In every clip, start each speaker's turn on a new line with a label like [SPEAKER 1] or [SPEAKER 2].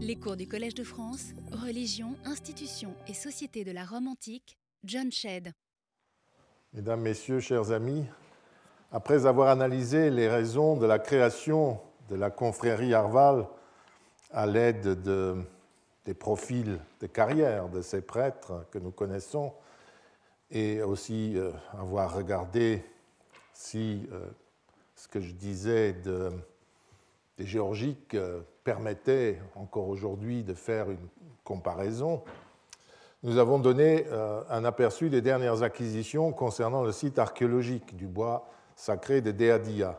[SPEAKER 1] Les cours du Collège de France, Religion, institutions et société de la Rome antique, John Shedd.
[SPEAKER 2] Mesdames, Messieurs, chers amis, après avoir analysé les raisons de la création de la confrérie Arval à l'aide de, des profils de carrière de ces prêtres que nous connaissons, et aussi euh, avoir regardé si euh, ce que je disais de, des géorgiques euh, permettait encore aujourd'hui de faire une comparaison, nous avons donné euh, un aperçu des dernières acquisitions concernant le site archéologique du bois sacré de Deadia.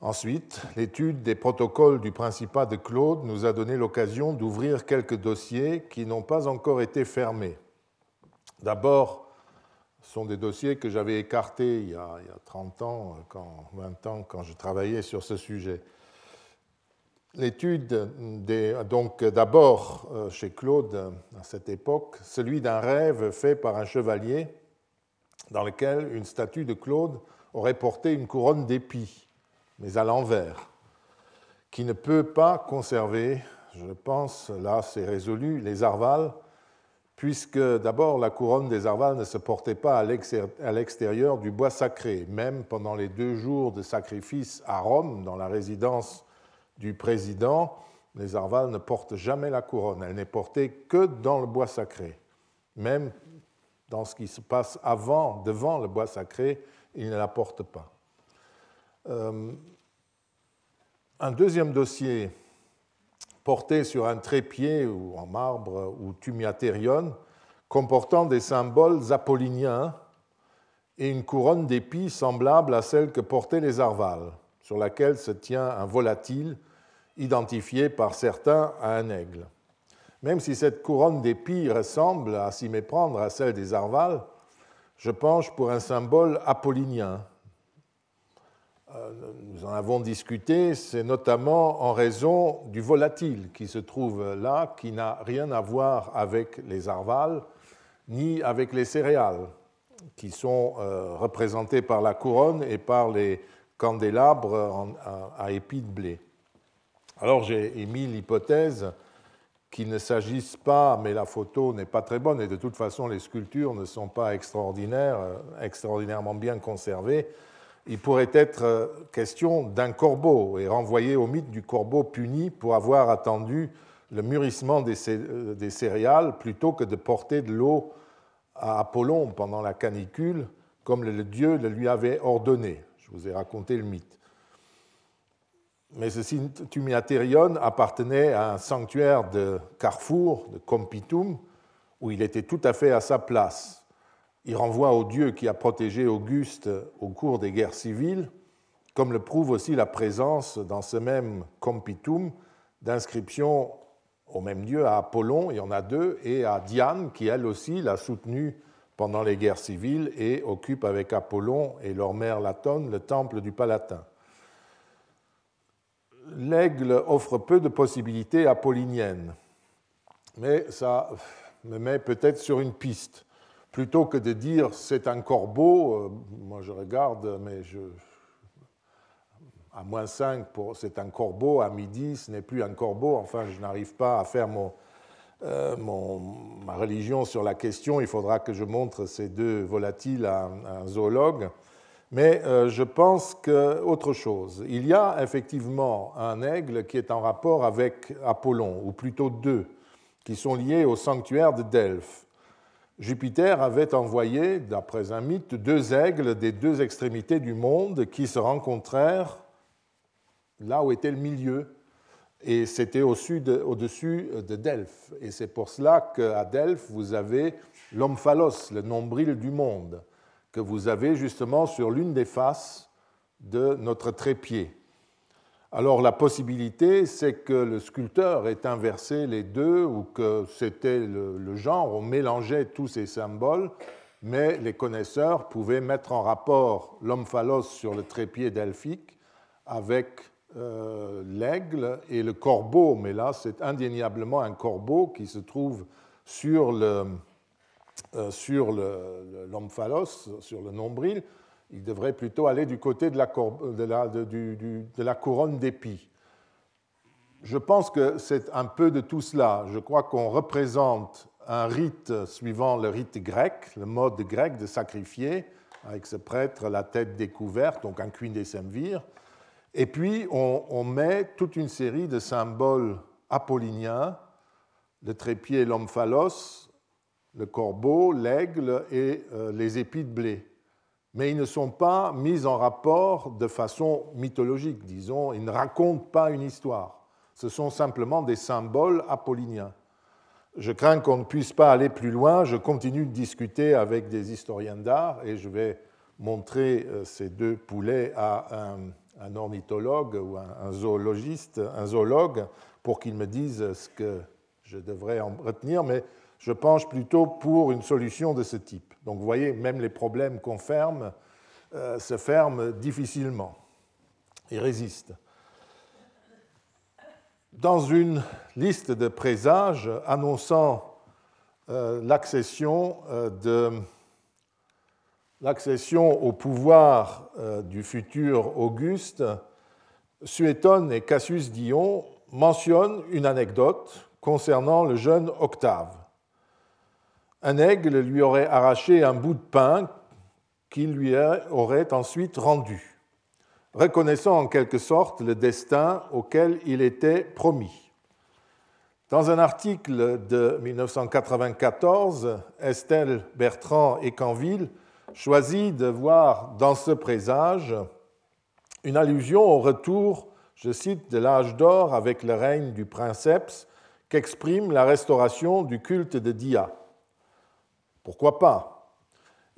[SPEAKER 2] Ensuite, l'étude des protocoles du Principat de Claude nous a donné l'occasion d'ouvrir quelques dossiers qui n'ont pas encore été fermés. D'abord, ce sont des dossiers que j'avais écartés il y, a, 30 ans, quand, 20 ans, quand je travaillais sur ce sujet. L'étude, donc d'abord euh, chez Claude à cette époque, celui d'un rêve fait par un chevalier dans lequel une statue de Claude aurait porté une couronne d'épis, mais à l'envers, qui ne peut pas conserver, je pense, là c'est résolu, les arvales, puisque d'abord la couronne des arvales ne se portait pas à l'extérieur du bois sacré, même pendant les deux jours de sacrifice à Rome, dans la résidence du président, les arvales ne portent jamais la couronne. Elle n'est portée que dans le bois sacré. Même dans ce qui se passe avant, devant le bois sacré, ils ne la portent pas. Euh, un deuxième dossier porté sur un trépied ou en marbre ou tumiatérion, comportant des symboles apolliniens et une couronne d'épis semblable à celle que portaient les arvales, sur laquelle se tient un volatile identifié par certains à un aigle. Même si cette couronne d'épis ressemble à s'y méprendre à celle des Arvales, je penche pour un symbole apollinien. Euh, nous en avons discuté, c'est notamment en raison du volatile qui se trouve là, qui n'a rien à voir avec les arvales ni avec les céréales, qui sont euh, représentées par la couronne et par les candélabres à épis de blé. Alors j'ai émis l'hypothèse qu'il ne s'agisse pas, mais la photo n'est pas très bonne et de toute façon les sculptures ne sont pas extraordinaires, euh, extraordinairement bien conservées. Il pourrait être euh, question d'un corbeau et renvoyer au mythe du corbeau puni pour avoir attendu le mûrissement euh, des céréales plutôt que de porter de l'eau à Apollon pendant la canicule, comme le dieu le lui avait ordonné. Je vous ai raconté le mythe. Mais ce tumiatérion appartenait à un sanctuaire de Carrefour, de Compitum, où il était tout à fait à sa place. Il renvoie au dieu qui a protégé Auguste au cours des guerres civiles, comme le prouve aussi la présence dans ce même Compitum d'inscriptions au même dieu, à Apollon, il y en a deux, et à Diane, qui elle aussi l'a soutenu pendant les guerres civiles et occupe avec Apollon et leur mère Latone le temple du Palatin l'aigle offre peu de possibilités apolliniennes, mais ça me met peut-être sur une piste. Plutôt que de dire c'est un corbeau, euh, moi je regarde, mais je, à moins 5, c'est un corbeau, à midi ce n'est plus un corbeau, enfin je n'arrive pas à faire euh, ma religion sur la question, il faudra que je montre ces deux volatiles à un zoologue. Mais euh, je pense qu'autre chose. Il y a effectivement un aigle qui est en rapport avec Apollon, ou plutôt deux, qui sont liés au sanctuaire de Delphes. Jupiter avait envoyé, d'après un mythe, deux aigles des deux extrémités du monde qui se rencontrèrent là où était le milieu. Et c'était au-dessus de, Delphes. Et c'est pour cela qu'à Delphes, vous avez l'omphalos, le nombril du monde que vous avez justement sur l'une des faces de notre trépied. Alors la possibilité, c'est que le sculpteur ait inversé les deux ou que c'était le, genre, on mélangeait tous ces symboles, mais les connaisseurs pouvaient mettre en rapport l'omphalos sur le trépied delphique avec euh, l'aigle et le corbeau, mais là c'est indéniablement un corbeau qui se trouve sur le, sur l'omphalos, sur le nombril, il devrait plutôt aller du côté de la, couronne d'épis. Je pense que c'est un peu de tout cela. Je crois qu'on représente un rite suivant le rite grec, le mode grec de sacrifier, avec ce prêtre la tête découverte, donc un queen des semvirs. Et puis on, met toute une série de symboles apolliniens, le trépied, l'omphalos, le corbeau, l'aigle et euh, les épis de blé. Mais ils ne sont pas mis en rapport de façon mythologique, disons, ils ne racontent pas une histoire. Ce sont simplement des symboles apolliniens. Je crains qu'on ne puisse pas aller plus loin. Je continue de discuter avec des historiens d'art et je vais montrer euh, ces deux poulets à un, ornithologue ou un, zoologiste, un zoologue, pour qu'il me dise ce que je devrais en retenir, mais je penche plutôt pour une solution de ce type. Donc vous voyez, même les problèmes qu'on ferme euh, se ferment difficilement et résistent. Dans une liste de présages annonçant euh, l'accession euh, l'accession au pouvoir du futur Auguste, Suétone et Cassius Dion mentionnent une anecdote concernant le jeune Octave. Un aigle lui aurait arraché un bout de pain qu'il lui aurait ensuite rendu, reconnaissant en quelque sorte le destin auquel il était promis. Dans un article de 1994, Estelle Bertrand et Canville choisit de voir dans ce présage une allusion au retour, je cite, de l'âge d'or avec le règne du princeps qu'exprime la restauration du culte de Dia. Pourquoi pas?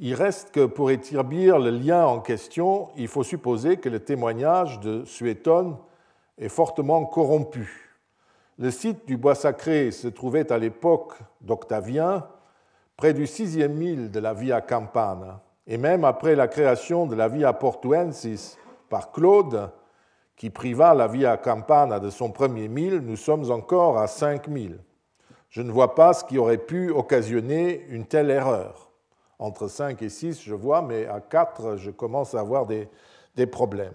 [SPEAKER 2] Il reste que pour établir le lien en question, il faut supposer que le témoignage de Suétone est fortement corrompu. Le site du bois sacré se trouvait à l'époque d'Octavien, près du sixième mille de la Via Campana, et même après la création de la Via Portuensis par Claude, qui priva la Via Campana de son premier mille, nous sommes encore à cinq mille. Je ne vois pas ce qui aurait pu occasionner une telle erreur. Entre 5 et 6, je vois, mais à 4, je commence à avoir des, problèmes.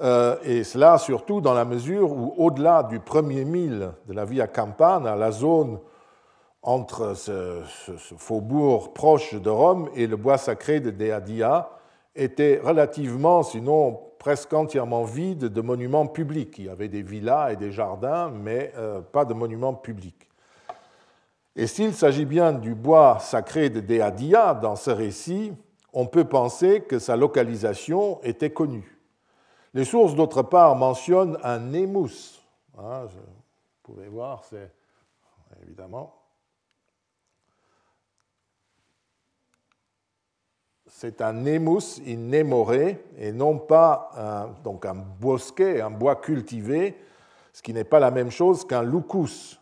[SPEAKER 2] Euh, et cela surtout dans la mesure où, au-delà du premier mille de la Via Campana, la zone entre ce, faubourg proche de Rome et le bois sacré de Deadia était relativement, sinon presque entièrement vide de monuments publics. Il y avait des villas et des jardins, mais euh, pas de monuments publics. Et s'il s'agit bien du bois sacré de Deadia dans ce récit, on peut penser que sa localisation était connue. Les sources, d'autre part, mentionnent un némus. Hein, vous pouvez voir, c'est évidemment c'est un nemus in nemore et non pas un, donc un bosquet, un bois cultivé, ce qui n'est pas la même chose qu'un lucus,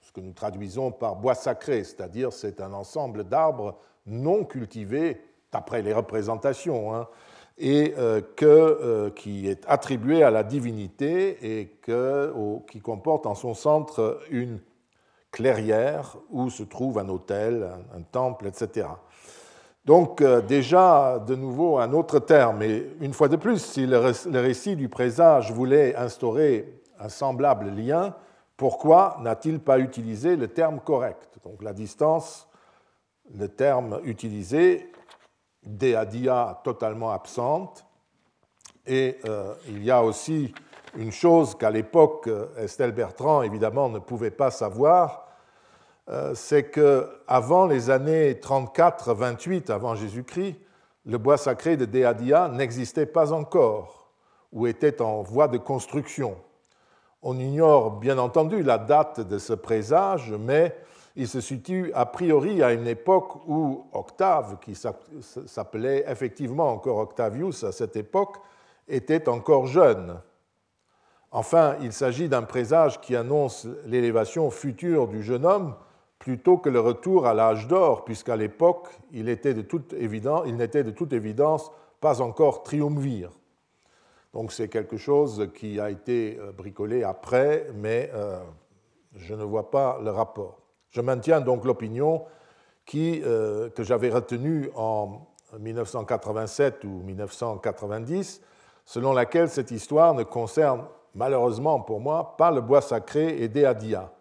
[SPEAKER 2] ce que nous traduisons par bois sacré, c'est-à-dire c'est un ensemble d'arbres non cultivés, d'après les représentations, hein, et euh, que, euh, qui est attribué à la divinité et qui comporte en son centre une clairière où se trouve un hôtel, un temple, etc. Donc euh, déjà, de nouveau, un autre terme. Et une fois de plus, si le récit du présage voulait instaurer un semblable lien, pourquoi n'a-t-il pas utilisé le terme correct? Donc la distance, le terme utilisé, dia totalement absente. Et euh, il y a aussi une chose qu'à l'époque, Estelle Bertrand, évidemment, ne pouvait pas savoir, euh, c'est qu'avant les années 34-28 avant Jésus-Christ, le bois sacré de Deadia n'existait pas encore ou était en voie de construction. On ignore bien entendu la date de ce présage, mais il se situe a priori à une époque où Octave, qui s'appelait effectivement encore Octavius à cette époque, était encore jeune. Enfin, il s'agit d'un présage qui annonce l'élévation future du jeune homme plutôt que le retour à l'âge d'or, puisqu'à l'époque, il, était de n'était de toute évidence pas encore triumvir. Donc c'est quelque chose qui a été euh, bricolé après, mais euh, je ne vois pas le rapport. Je maintiens donc l'opinion euh, que j'avais retenue en 1987 ou 1990, selon laquelle cette histoire ne concerne malheureusement pour moi, pas le bois sacré et Dia.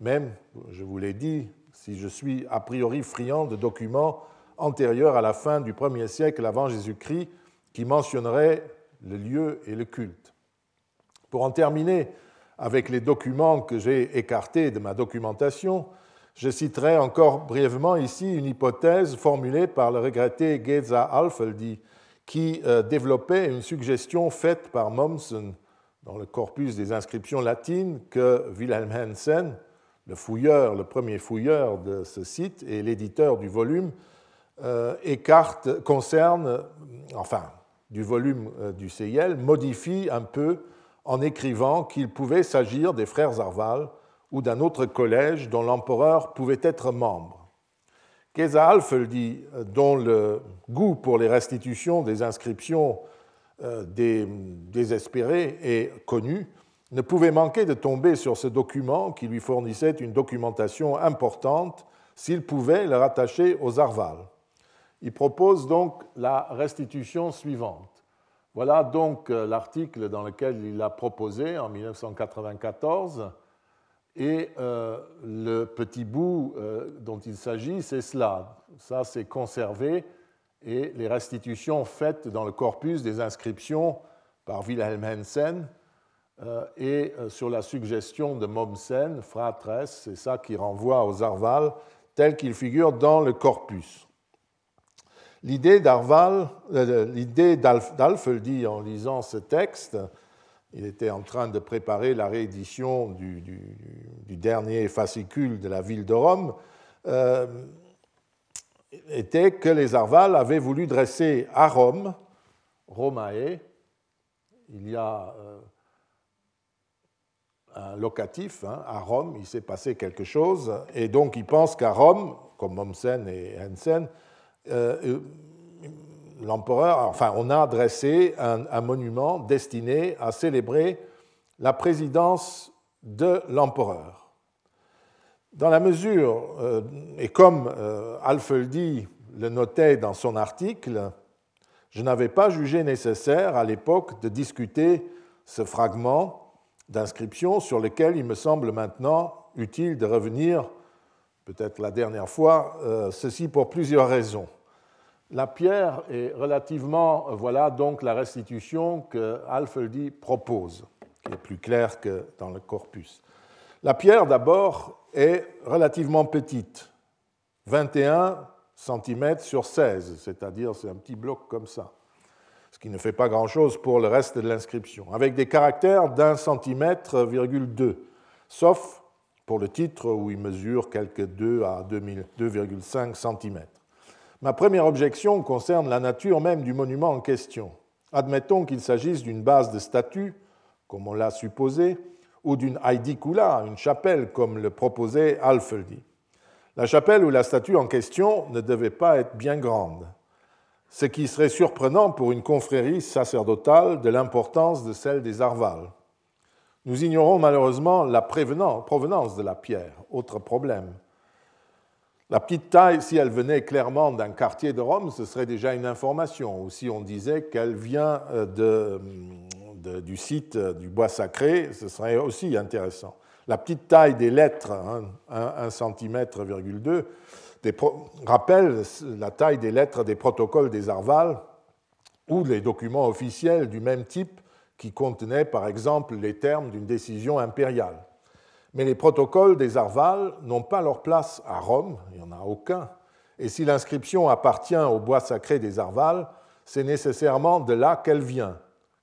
[SPEAKER 2] Même, je vous l'ai dit, si je suis a priori friand de documents antérieurs à la fin du 1er siècle avant Jésus-Christ qui mentionneraient le lieu et le culte. Pour en terminer avec les documents que j'ai écartés de ma documentation, je citerai encore brièvement ici une hypothèse formulée par le regretté Geza Alfeldi, qui euh, développait une suggestion faite par Mommsen dans le corpus des inscriptions latines que Wilhelm Hansen, le fouilleur, le premier fouilleur de ce site et l'éditeur du volume, euh, écarte, enfin, du volume euh, du CIL, modifie un peu en écrivant qu'il pouvait s'agir des frères Arval ou d'un autre collège dont l'empereur pouvait être membre. Kesa Alfeldi, euh, dont le goût pour les restitutions des inscriptions euh, désespérées est connu, ne pouvait manquer de tomber sur ce document qui lui fournissait une documentation importante s'il pouvait le rattacher aux Arval. Il propose donc la restitution suivante. Voilà donc euh, l'article dans lequel il a proposé en 1994 et euh, le petit bout euh, dont il s'agit, c'est cela. Ça, c'est conservé et les restitutions faites dans le corpus des inscriptions par Wilhelm Hensen et sur la suggestion de Mommsen, fratres, c'est ça qui renvoie aux Arval tel qu'il figure dans le corpus. L'idée d'Alfeldi en lisant ce texte il était en train de préparer la réédition du, dernier fascicule de la ville de Rome, euh, était que les Arval avaient voulu dresser à Rome, Romae, il y a euh, locatif, hein, à Rome, il s'est passé quelque chose, et donc ils pensent qu'à Rome, comme Mommsen et Hensen, euh, l'empereur, enfin, on a dressé un, monument destiné à célébrer la présidence de l'empereur. Dans la mesure, euh, et comme euh, Alfeldi le notait dans son article, je n'avais pas jugé nécessaire à l'époque de discuter ce fragment d'inscription sur lequel il me semble maintenant utile de revenir, peut-être la dernière fois, euh, ceci pour plusieurs raisons. La pierre est relativement, voilà donc la restitution que Alfeldi propose, qui est plus claire que dans le corpus. La pierre d'abord est relativement petite, 21 cm sur 16, c'est-à-dire c'est un petit bloc comme ça, ce qui ne fait pas grand-chose pour le reste de l'inscription, avec des caractères d'un centimètre, virgule sauf pour le titre où il mesure quelques 2 à 2,5 cm. Ma première objection concerne la nature même du monument en question. Admettons qu'il s'agisse d'une base de statue, comme on l'a supposé, ou d'une aidicula, une chapelle, comme le proposait Alfeldi. La chapelle ou la statue en question ne devait pas être bien grande, ce qui serait surprenant pour une confrérie sacerdotale de l'importance de celle des Arvales. Nous ignorons malheureusement la provenance de la pierre, autre problème. La petite taille, si elle venait clairement d'un quartier de Rome, ce serait déjà une information. Ou si on disait qu'elle vient euh, du site du bois sacré, ce serait aussi intéressant. La petite taille des lettres, 1 cm, rappelle la taille des lettres des protocoles des Arvales ou les documents officiels du même type qui contenaient par exemple les termes d'une décision impériale. Mais les protocoles des Arvales n'ont pas leur place à Rome, il n'y en a aucun. Et si l'inscription appartient au bois sacré des Arvales, c'est nécessairement de là qu'elle vient,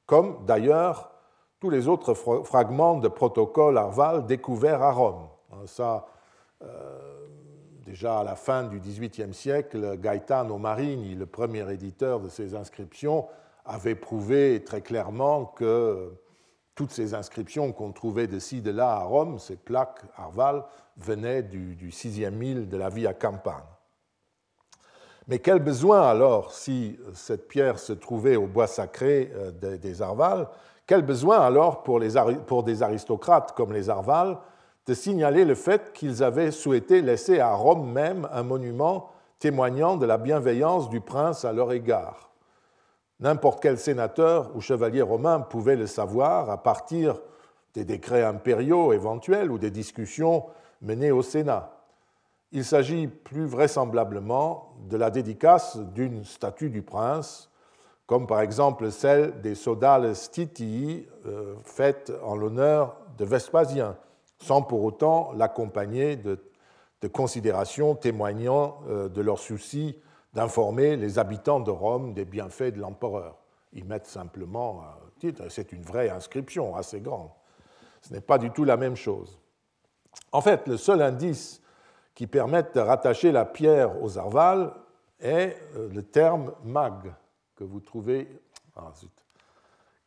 [SPEAKER 2] comme d'ailleurs tous les autres fragments de protocoles Arval découverts à Rome. Hein, ça, euh, déjà à la fin du XVIIIe siècle, Gaetano Marini, le premier éditeur de ces inscriptions, avait prouvé très clairement que toutes ces inscriptions qu'on trouvait de ci, de là à Rome, ces plaques Arval, venaient du, sixième mille de la Via Campana. Mais quel besoin alors, si cette pierre se trouvait au bois sacré euh, des Arval, quel besoin alors pour, pour des aristocrates comme les Arval de signaler le fait qu'ils avaient souhaité laisser à Rome même un monument témoignant de la bienveillance du prince à leur égard N'importe quel sénateur ou chevalier romain pouvait le savoir à partir des décrets impériaux éventuels ou des discussions menées au Sénat. Il s'agit plus vraisemblablement de la dédicace d'une statue du prince, comme par exemple celle des Sodales Titii, euh, faite en l'honneur de Vespasien, sans pour autant l'accompagner de, considérations témoignant euh, de leur souci d'informer les habitants de Rome des bienfaits de l'empereur. Ils mettent simplement un titre, c'est une vraie inscription assez grande. Ce n'est pas du tout la même chose. En fait, le seul indice qui permette de rattacher la pierre aux arvales est euh, le terme mag que vous trouvez, ah,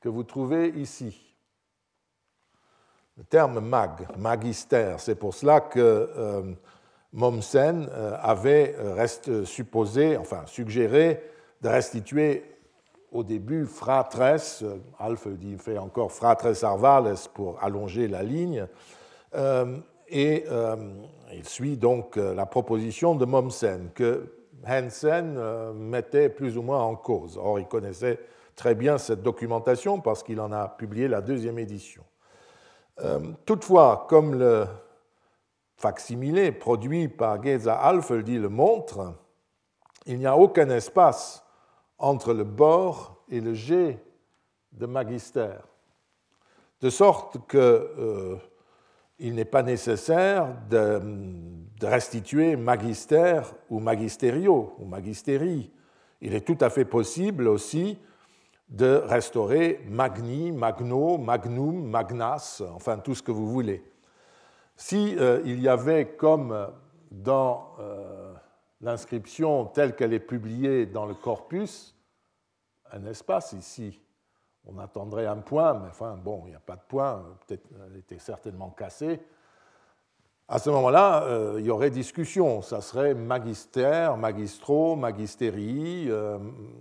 [SPEAKER 2] que vous trouvez ici. Le terme mag, magister, c'est pour cela que euh, Mommsen euh, avait reste, supposé, enfin suggéré, de restituer au début fratres, Alf dit fait encore fratres arvales pour allonger la ligne, et euh, il suit donc euh, la proposition de Mommsen que Hansen euh, mettait plus ou moins en cause. Or, il connaissait très bien cette documentation parce qu'il en a publié la deuxième édition. Toutefois, comme le facsimilé produit par Geza Alfeldi le montre, il n'y a aucun espace entre le bord et le G de magister. De sorte que il n'est pas nécessaire de, restituer magister ou magisterio ou magisteri. Il est tout à fait possible aussi de restaurer magni, magno, magnum, magnas, enfin tout ce que vous voulez. Si euh, il y avait comme dans euh, l'inscription telle qu'elle est publiée dans le corpus, un espace ici, on attendrait un point, mais enfin, bon, il n'y a pas de point, peut-être elle était certainement cassée. À ce moment-là, euh, il y aurait discussion. Ça serait magister, magistro, magisteri, euh,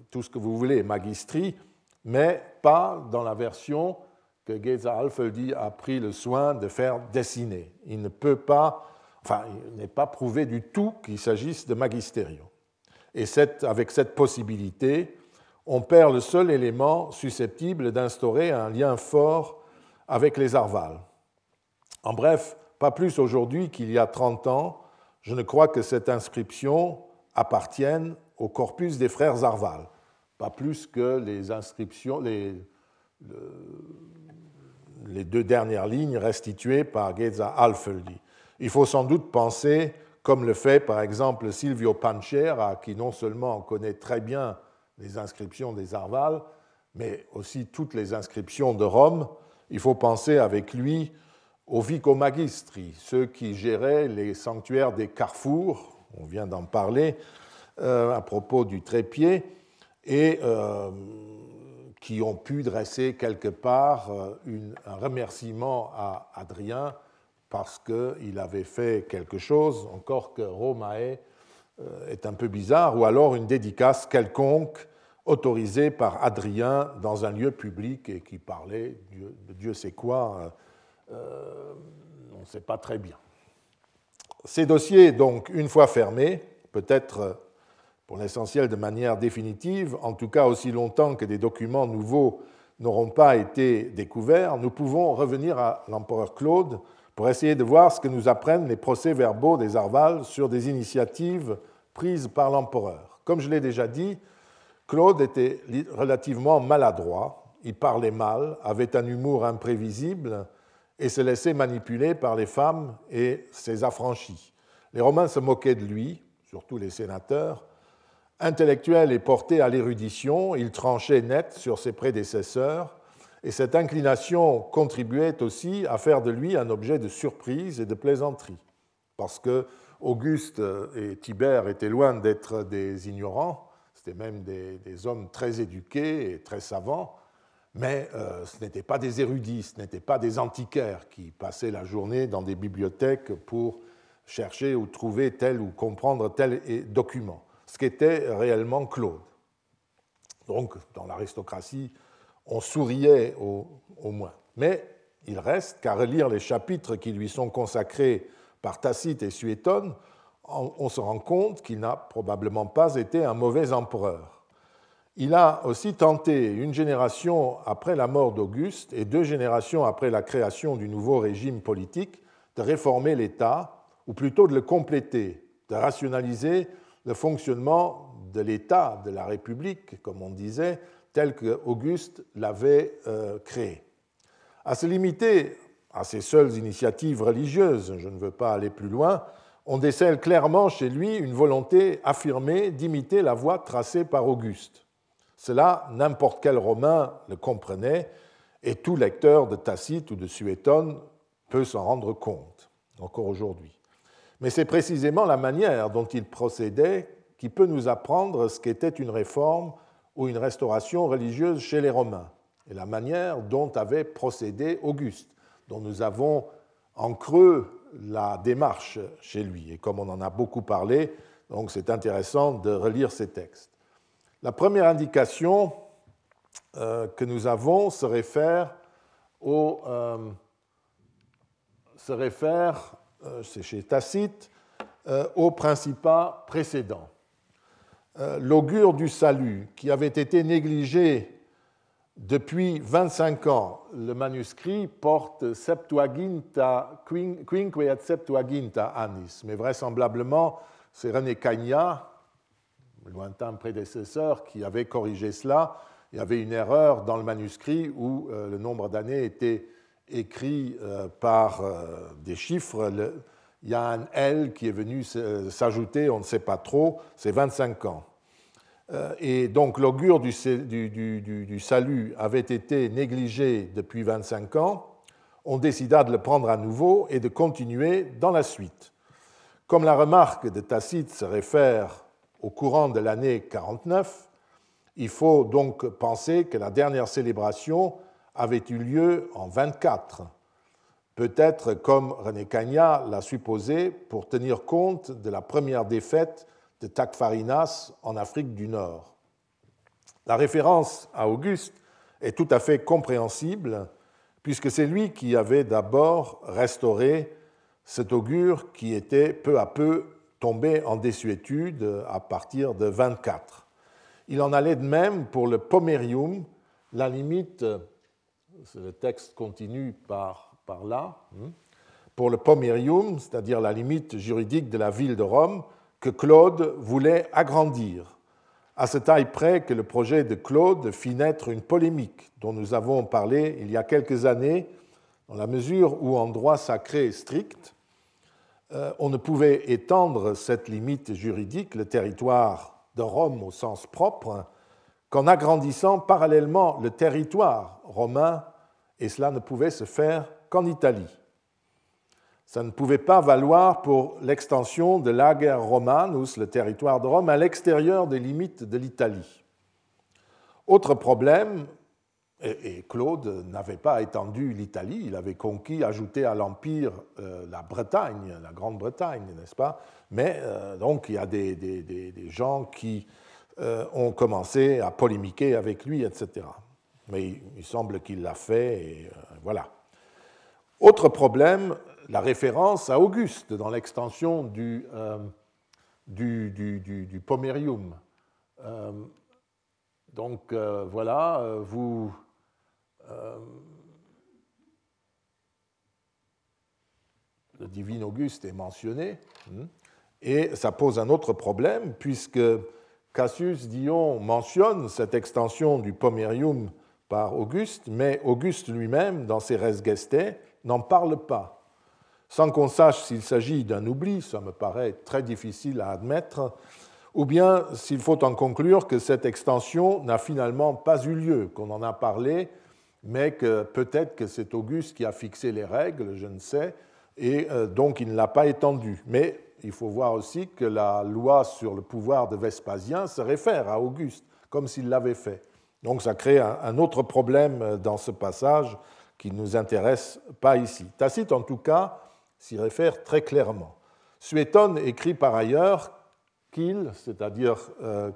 [SPEAKER 2] tout ce que vous voulez, magistri, mais pas dans la version que Geza Alfeldi a pris le soin de faire dessiner. Il ne peut pas, enfin, il n'est pas prouvé du tout qu'il s'agisse de magisterio. Et avec cette possibilité, on perd le seul élément susceptible d'instaurer un lien fort avec les Arvales. En bref, pas plus aujourd'hui qu'il y a 30 ans, je ne crois que cette inscription appartienne au corpus des frères Arval, pas plus que les inscriptions, les, deux dernières lignes restituées par Geza Alfeldi. Il faut sans doute penser, comme le fait par exemple Silvio Panchera, qui non seulement connaît très bien les inscriptions des Arvales, mais aussi toutes les inscriptions de Rome. Il faut penser avec lui aux vicomagistri, ceux qui géraient les sanctuaires des carrefours, on vient d'en parler euh, à propos du trépied, et euh, qui ont pu dresser quelque part euh, un remerciement à Adrien parce qu'il avait fait quelque chose, encore que Romae est un peu bizarre, ou alors une dédicace quelconque autorisé par Adrien dans un lieu public et qui parlait de Dieu sait quoi, euh, euh, on ne sait pas très bien. Ces dossiers, donc, une fois fermés, peut-être pour l'essentiel de manière définitive, en tout cas aussi longtemps que des documents nouveaux n'auront pas été découverts, nous pouvons revenir à l'empereur Claude pour essayer de voir ce que nous apprennent les procès-verbaux des Arvales sur des initiatives prises par l'empereur. Comme je l'ai déjà dit, Claude était relativement maladroit, il parlait mal, avait un humour imprévisible et se laissait manipuler par les femmes et ses affranchis. Les Romains se moquaient de lui, surtout les sénateurs. Intellectuel et porté à l'érudition, il tranchait net sur ses prédécesseurs, et cette inclination contribuait aussi à faire de lui un objet de surprise et de plaisanterie, parce que Auguste et Tibère étaient loin d'être des ignorants, c'était même des, hommes très éduqués et très savants, mais euh, ce n'étaient pas des érudits, ce n'étaient pas des antiquaires qui passaient la journée dans des bibliothèques pour chercher ou trouver tel ou comprendre tel document, ce qu'était réellement Claude. Donc, dans l'aristocratie, on souriait au, moins. Mais il reste qu'à relire les chapitres qui lui sont consacrés par Tacite et Suétone, on se rend compte qu'il n'a probablement pas été un mauvais empereur. il a aussi tenté, une génération après la mort d'Auguste et deux générations après la création du nouveau régime politique, de réformer l'État, ou plutôt de le compléter, de rationaliser le fonctionnement de l'État, de la République, comme on disait, tel qu'Auguste l'avait euh, créé. À se limiter à ses seules initiatives religieuses, je ne veux pas aller plus loin, on décèle clairement chez lui une volonté affirmée d'imiter la voie tracée par Auguste. Cela, n'importe quel Romain le comprenait, et tout lecteur de Tacite ou de Suétone peut s'en rendre compte, encore aujourd'hui. Mais c'est précisément la manière dont il procédait qui peut nous apprendre ce qu'était une réforme ou une restauration religieuse chez les Romains, et la manière dont avait procédé Auguste, dont nous avons en creux la démarche chez lui. Et comme on en a beaucoup parlé, donc c'est intéressant de relire ces textes. La première indication euh, que nous avons se réfère au, euh, se réfère, c'est chez Tacite, au principat précédent. L'augure du salut, qui avait été négligé depuis 25 ans, le manuscrit porte Septuaginta, Quinque et Septuaginta annis, mais vraisemblablement c'est René Cagna, lointain prédécesseur, qui avait corrigé cela. Il y avait une erreur dans le manuscrit où euh, le nombre d'années était écrit euh, par euh, des chiffres. il y a un L qui est venu s'ajouter, on ne sait pas trop, c'est 25 ans. Et donc l'augure du, du, salut avait été négligé depuis 25 ans. On décida de le prendre à nouveau et de continuer dans la suite. Comme la remarque de Tacite se réfère au courant de l'année 49, il faut donc penser que la dernière célébration avait eu lieu en 24, peut-être comme René Cagna l'a supposé pour tenir compte de la première défaite de Tacfarinas en Afrique du Nord. La référence à Auguste est tout à fait compréhensible puisque c'est lui qui avait d'abord restauré cet augure qui était peu à peu tombé en désuétude à partir de 24. Il en allait de même pour le pomerium, la limite, le texte continue par, là, hein, pour le pomerium, c'est-à-dire la limite juridique de la ville de Rome, que Claude voulait agrandir, à ce taille près que le projet de Claude fit naître une polémique dont nous avons parlé il y a quelques années, dans la mesure où en droit sacré strict, euh, on ne pouvait étendre cette limite juridique, le territoire de Rome au sens propre, qu'en agrandissant parallèlement le territoire romain, et cela ne pouvait se faire qu'en Italie. Ça ne pouvait pas valoir pour l'extension de l'Ager Romanus, le territoire de Rome, à l'extérieur des limites de l'Italie. Autre problème, et Claude n'avait pas étendu l'Italie, il avait conquis, ajouté à l'Empire euh, la Bretagne, la Grande-Bretagne, n'est-ce pas? Mais euh, donc il y a des, gens qui euh, ont commencé à polémiquer avec lui, etc. Mais il, semble qu'il l'a fait, et voilà. Autre problème, la référence à Auguste dans l'extension du, du, du, du, Pomerium. donc voilà, vous euh, le divin Auguste est mentionné, hein, et ça pose un autre problème, puisque Cassius Dion mentionne cette extension du pomerium par Auguste, mais Auguste lui-même, dans ses Res Gestae, n'en parle pas. Sans qu'on sache s'il s'agit d'un oubli, ça me paraît très difficile à admettre, ou bien s'il faut en conclure que cette extension n'a finalement pas eu lieu, qu'on en a parlé, mais que peut-être que c'est Auguste qui a fixé les règles, je ne sais, et euh, donc il ne l'a pas étendu. Mais il faut voir aussi que la loi sur le pouvoir de Vespasien se réfère à Auguste, comme s'il l'avait fait. Donc ça crée un autre problème euh, dans ce passage qui ne nous intéresse pas ici. Tacite, en tout cas, s'y réfère très clairement. Suétone écrit par ailleurs qu'il, c'est-à-dire euh,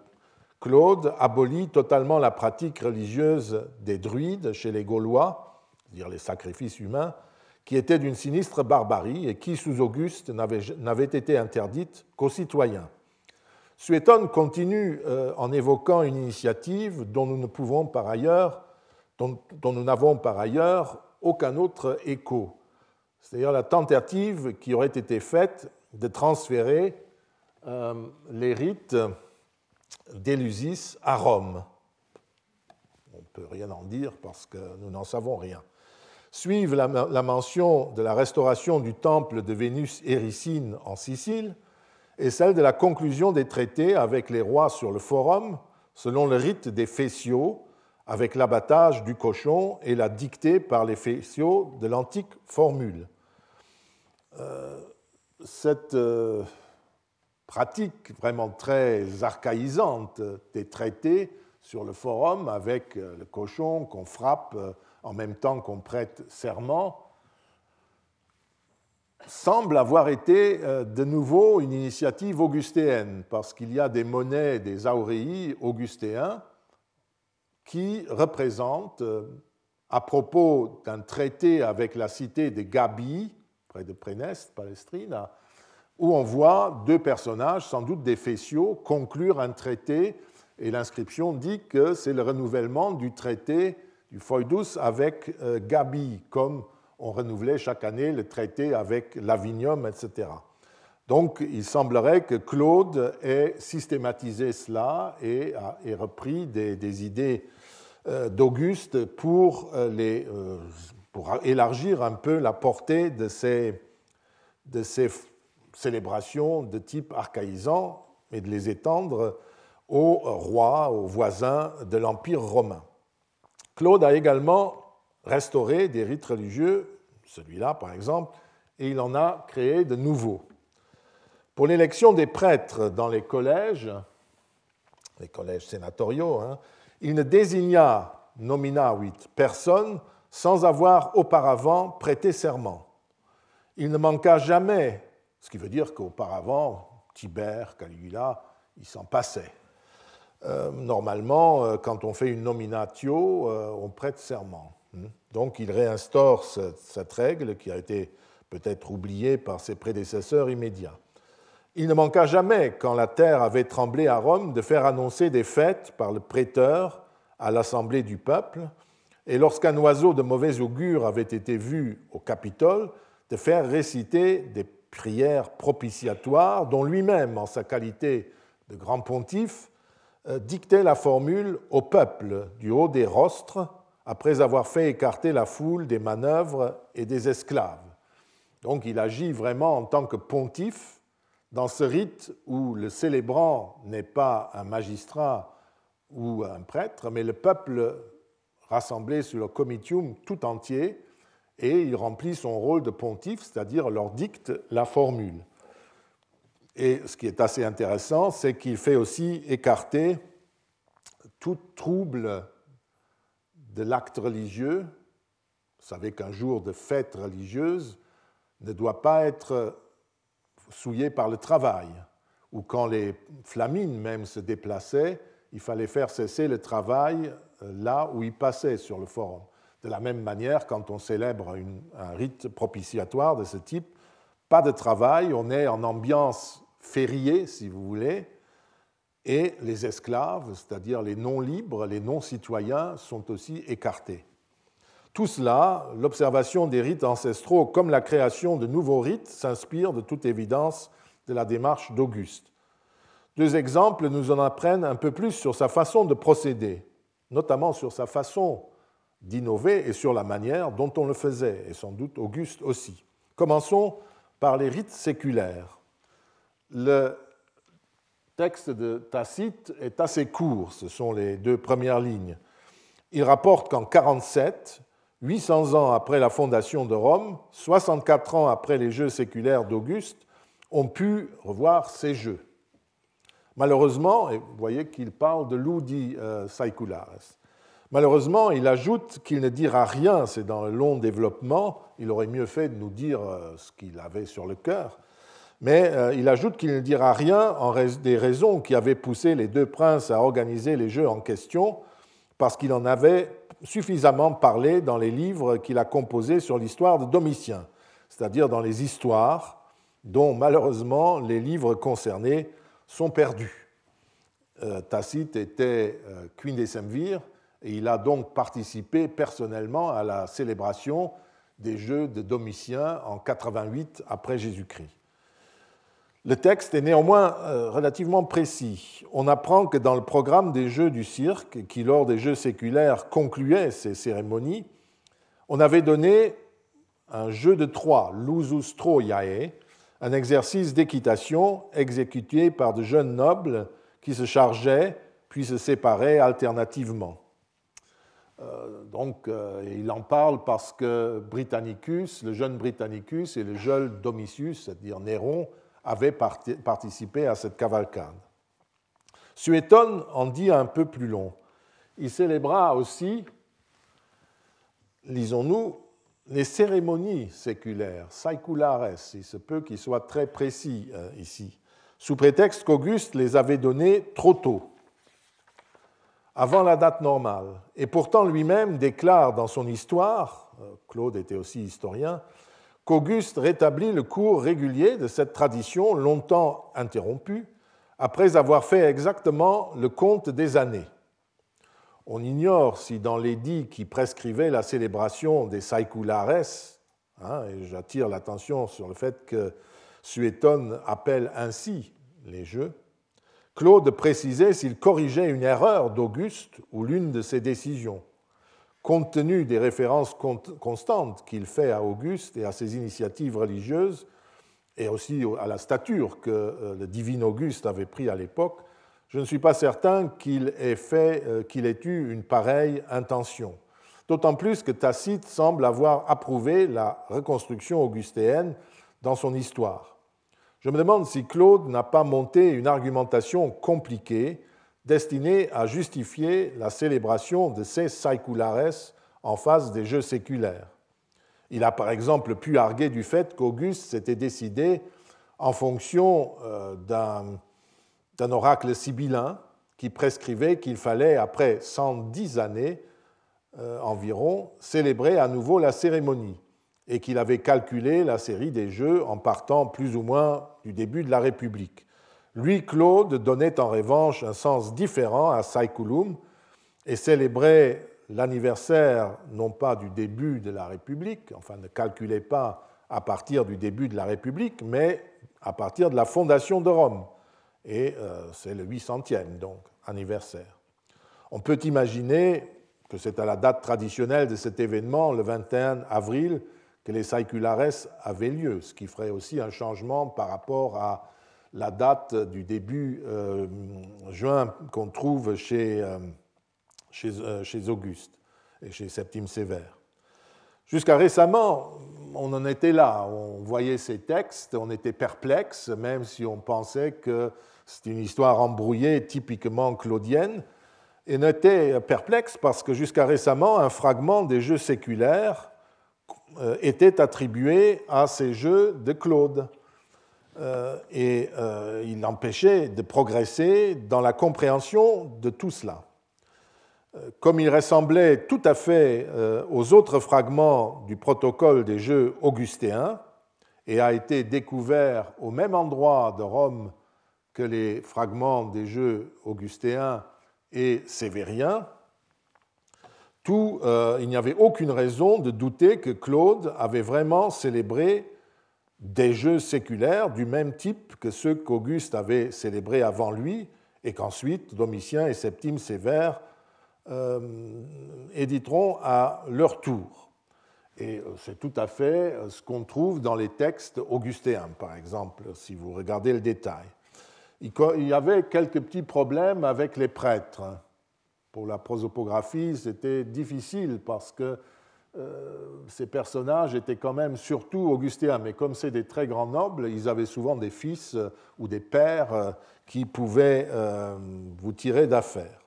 [SPEAKER 2] Claude abolit totalement la pratique religieuse des druides chez les Gaulois, c'est-à-dire les sacrifices humains, qui étaient d'une sinistre barbarie et qui, sous Auguste, n'avaient été interdites qu'aux citoyens. Suétone continue euh, en évoquant une initiative dont, nous n'avons par ailleurs aucun autre écho. C'est-à-dire la tentative qui aurait été faite de transférer euh, les rites d'Élusis à Rome. On ne peut rien en dire parce que nous n'en savons rien. Suivent la, mention de la restauration du temple de Vénus Éricine en Sicile, et celle de la conclusion des traités avec les rois sur le forum, selon le rite des Phéciaux, avec l'abattage du cochon et la dictée par les Phéciaux de l'antique formule. Euh, cette euh, pratique vraiment très archaïsante des traités sur le forum avec euh, le cochon qu'on frappe en même temps qu'on prête serment semble avoir été euh, de nouveau une initiative augustéenne, parce qu'il y a des monnaies des auréis augustéens qui représentent, euh, à propos d'un traité avec la cité de Gabi, près de Préneste, Palestrina, où on voit deux personnages, sans doute des Phéciaux, conclure un traité, et l'inscription dit que c'est le renouvellement du traité avec euh, Gabi, comme on renouvelait chaque année le traité avec l'Avinium, etc. Donc il semblerait que Claude ait systématisé cela et a repris des, idées euh, d'Auguste pour, euh, pour, élargir un peu la portée de ces, de ces célébrations de type archaïsant et de les étendre aux rois, aux voisins de l'Empire romain. Claude a également restauré des rites religieux celui-là par exemple, et il en a créé de nouveaux. Pour l'élection des prêtres dans les collèges, les collèges sénatoriaux, hein, il ne désigna nomina huit personnes sans avoir auparavant prêté serment. Il ne manqua jamais, ce qui veut dire qu'auparavant, Tibère, Caligula, il s'en passait. Euh, normalement, euh, quand on fait une nominatio, euh, on prête serment. Hmm. Donc il réinstaure cette règle qui a été peut-être oubliée par ses prédécesseurs immédiats. Il ne manqua jamais, quand la terre avait tremblé à Rome, de faire annoncer des fêtes par le prêteur à l'assemblée du peuple, et lorsqu'un oiseau de mauvais augure avait été vu au Capitole, de faire réciter des prières propitiatoires dont lui-même, en sa qualité de grand pontife, dictait la formule au peuple du haut des rostres après avoir fait écarter la foule des manœuvres et des esclaves. Donc il agit vraiment en tant que pontife dans ce rite où le célébrant n'est pas un magistrat ou un prêtre, mais le peuple rassemblé sur le comitium tout entier, et il remplit son rôle de pontife, c'est-à-dire leur dicte la formule. Et ce qui est assez intéressant, c'est qu'il fait aussi écarter tout trouble de l'acte religieux, vous savez qu'un jour de fête religieuse ne doit pas être souillé par le travail, ou quand les flamines même se déplaçaient, il fallait faire cesser le travail euh, là où ils passaient sur le forum. De la même manière, quand on célèbre un rite propitiatoire de ce type, pas de travail, on est en ambiance fériée, si vous voulez, et les esclaves, c'est-à-dire les non-libres, les non-citoyens, sont aussi écartés. Tout cela, l'observation des rites ancestraux comme la création de nouveaux rites, s'inspire de toute évidence de la démarche d'Auguste. Deux exemples nous en apprennent un peu plus sur sa façon de procéder, notamment sur sa façon d'innover et sur la manière dont on le faisait, et sans doute Auguste aussi. Commençons par les rites séculaires. Le texte de Tacite est assez court, ce sont les deux premières lignes. Il rapporte qu'en 47, 800 ans après la fondation de Rome, 64 ans après les jeux séculaires d'Auguste, on pu revoir ces jeux. Malheureusement, et vous voyez qu'il parle de ludi euh, saeculares. Malheureusement, il ajoute qu'il ne dira rien, c'est dans le long développement, il aurait mieux fait de nous dire euh, ce qu'il avait sur le cœur, mais euh, il ajoute qu'il ne dira rien en des raisons qui avaient poussé les deux princes à organiser les jeux en question, parce qu'il en avait suffisamment parlé dans les livres qu'il a composés sur l'histoire de Domitien, c'est-à-dire dans les histoires dont malheureusement les livres concernés sont perdus. Tacite était queen des Semvir et il a donc participé personnellement à la célébration des Jeux de Domitien en 88 après Jésus-Christ. Le texte est néanmoins euh, relativement précis. On apprend que dans le programme des Jeux du cirque, qui lors des Jeux séculaires concluait ces cérémonies, on avait donné un jeu de Troie, l'usus Troiae, un exercice d'équitation exécuté par de jeunes nobles qui se chargeaient puis se séparaient alternativement. Euh, donc, euh, il en parle parce que Britannicus, le jeune Britannicus et le jeune Domitius, c'est-à-dire Néron, avaient participé à cette cavalcade. Suétone en dit un peu plus long. Il célébra aussi, lisons-nous, les cérémonies séculaires, saeculares, il se peut qu'il soit très précis euh, ici, sous prétexte qu'Auguste les avait données trop tôt avant la date normale. Et pourtant lui-même déclare dans son histoire, euh, Claude était aussi historien, qu'Auguste rétablit le cours régulier de cette tradition longtemps interrompue, après avoir fait exactement le compte des années. On ignore si dans l'édit qui prescrivait la célébration des saeculares, hein, et j'attire l'attention sur le fait que Suétone appelle ainsi les jeux, Claude précisait s'il corrigeait une erreur d'Auguste ou l'une de ses décisions. Compte tenu des références constantes qu'il fait à Auguste et à ses initiatives religieuses, et aussi à la stature que euh, le divin Auguste avait pris à l'époque, je ne suis pas certain qu'il ait, euh, qu'il ait eu une pareille intention. D'autant plus que Tacite semble avoir approuvé la reconstruction augustéenne dans son histoire. Je me demande si Claude n'a pas monté une argumentation compliquée destinée à justifier la célébration de ces saeculares en face des jeux séculaires. Il a par exemple pu arguer du fait qu'Auguste s'était décidé en fonction euh, d'un oracle sibyllin qui prescrivait qu'il fallait, après 110 années euh, environ, célébrer à nouveau la cérémonie et qu'il avait calculé la série des jeux en partant plus ou moins du début de la République. Lui, Claude, donnait en revanche un sens différent à Saeculum et célébrait l'anniversaire non pas du début de la République, enfin ne calculait pas à partir du début de la République, mais à partir de la fondation de Rome. Et euh, c'est le 800e, donc, anniversaire. On peut imaginer que c'est à la date traditionnelle de cet événement, le 21 avril, que les saeculares avaient lieu, ce qui ferait aussi un changement par rapport à la date du début euh, juin qu'on trouve chez, euh, euh, chez, Auguste et chez Septime Sévère. Jusqu'à récemment, on en était là, on voyait ces textes, on était perplexe, même si on pensait que c'est une histoire embrouillée typiquement claudienne, et on était perplexe parce que jusqu'à récemment, un fragment des jeux séculaires était attribué à ces jeux de Claude. Euh, et euh, il l'empêchait de progresser dans la compréhension de tout cela. Comme il ressemblait tout à fait aux autres fragments du protocole des jeux augustéens et a été découvert au même endroit de Rome que les fragments des jeux augustéens et sévériens, tout, euh, il n'y avait aucune raison de douter que Claude avait vraiment célébré des jeux séculaires du même type que ceux qu'Auguste avait célébrés avant lui et qu'ensuite Domitien et Septime Sévère euh, éditeront à leur tour. Et euh, c'est tout à fait ce qu'on trouve dans les textes augustéens, par exemple, si vous regardez le détail. Il y avait quelques petits problèmes avec les prêtres pour la prosopographie, c'était difficile parce que euh, ces personnages étaient quand même surtout augustéens, mais comme c'est des très grands nobles, ils avaient souvent des fils euh, ou des pères euh, qui pouvaient vous tirer d'affaire.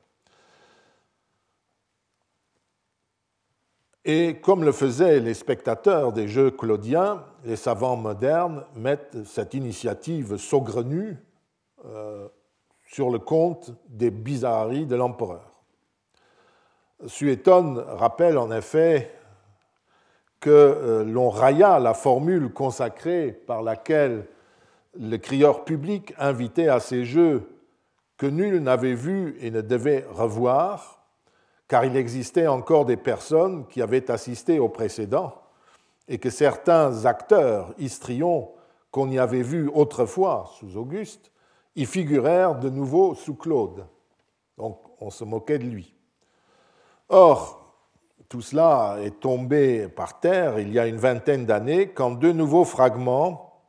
[SPEAKER 2] Et comme le faisaient les spectateurs des jeux claudiens, les savants modernes mettent cette initiative saugrenue sur le compte des bizarreries de l'empereur. Suétone rappelle en effet que euh, l'on raya la formule consacrée par laquelle le crieur public invitait à ces jeux que nul n'avait vu et ne devait revoir, car il existait encore des personnes qui avaient assisté au précédent, et que certains acteurs histrions qu'on y avait vus autrefois sous Auguste y figurèrent de nouveau sous Claude. Donc on se moquait de lui. Or, tout cela est tombé par terre il y a une vingtaine d'années quand deux nouveaux fragments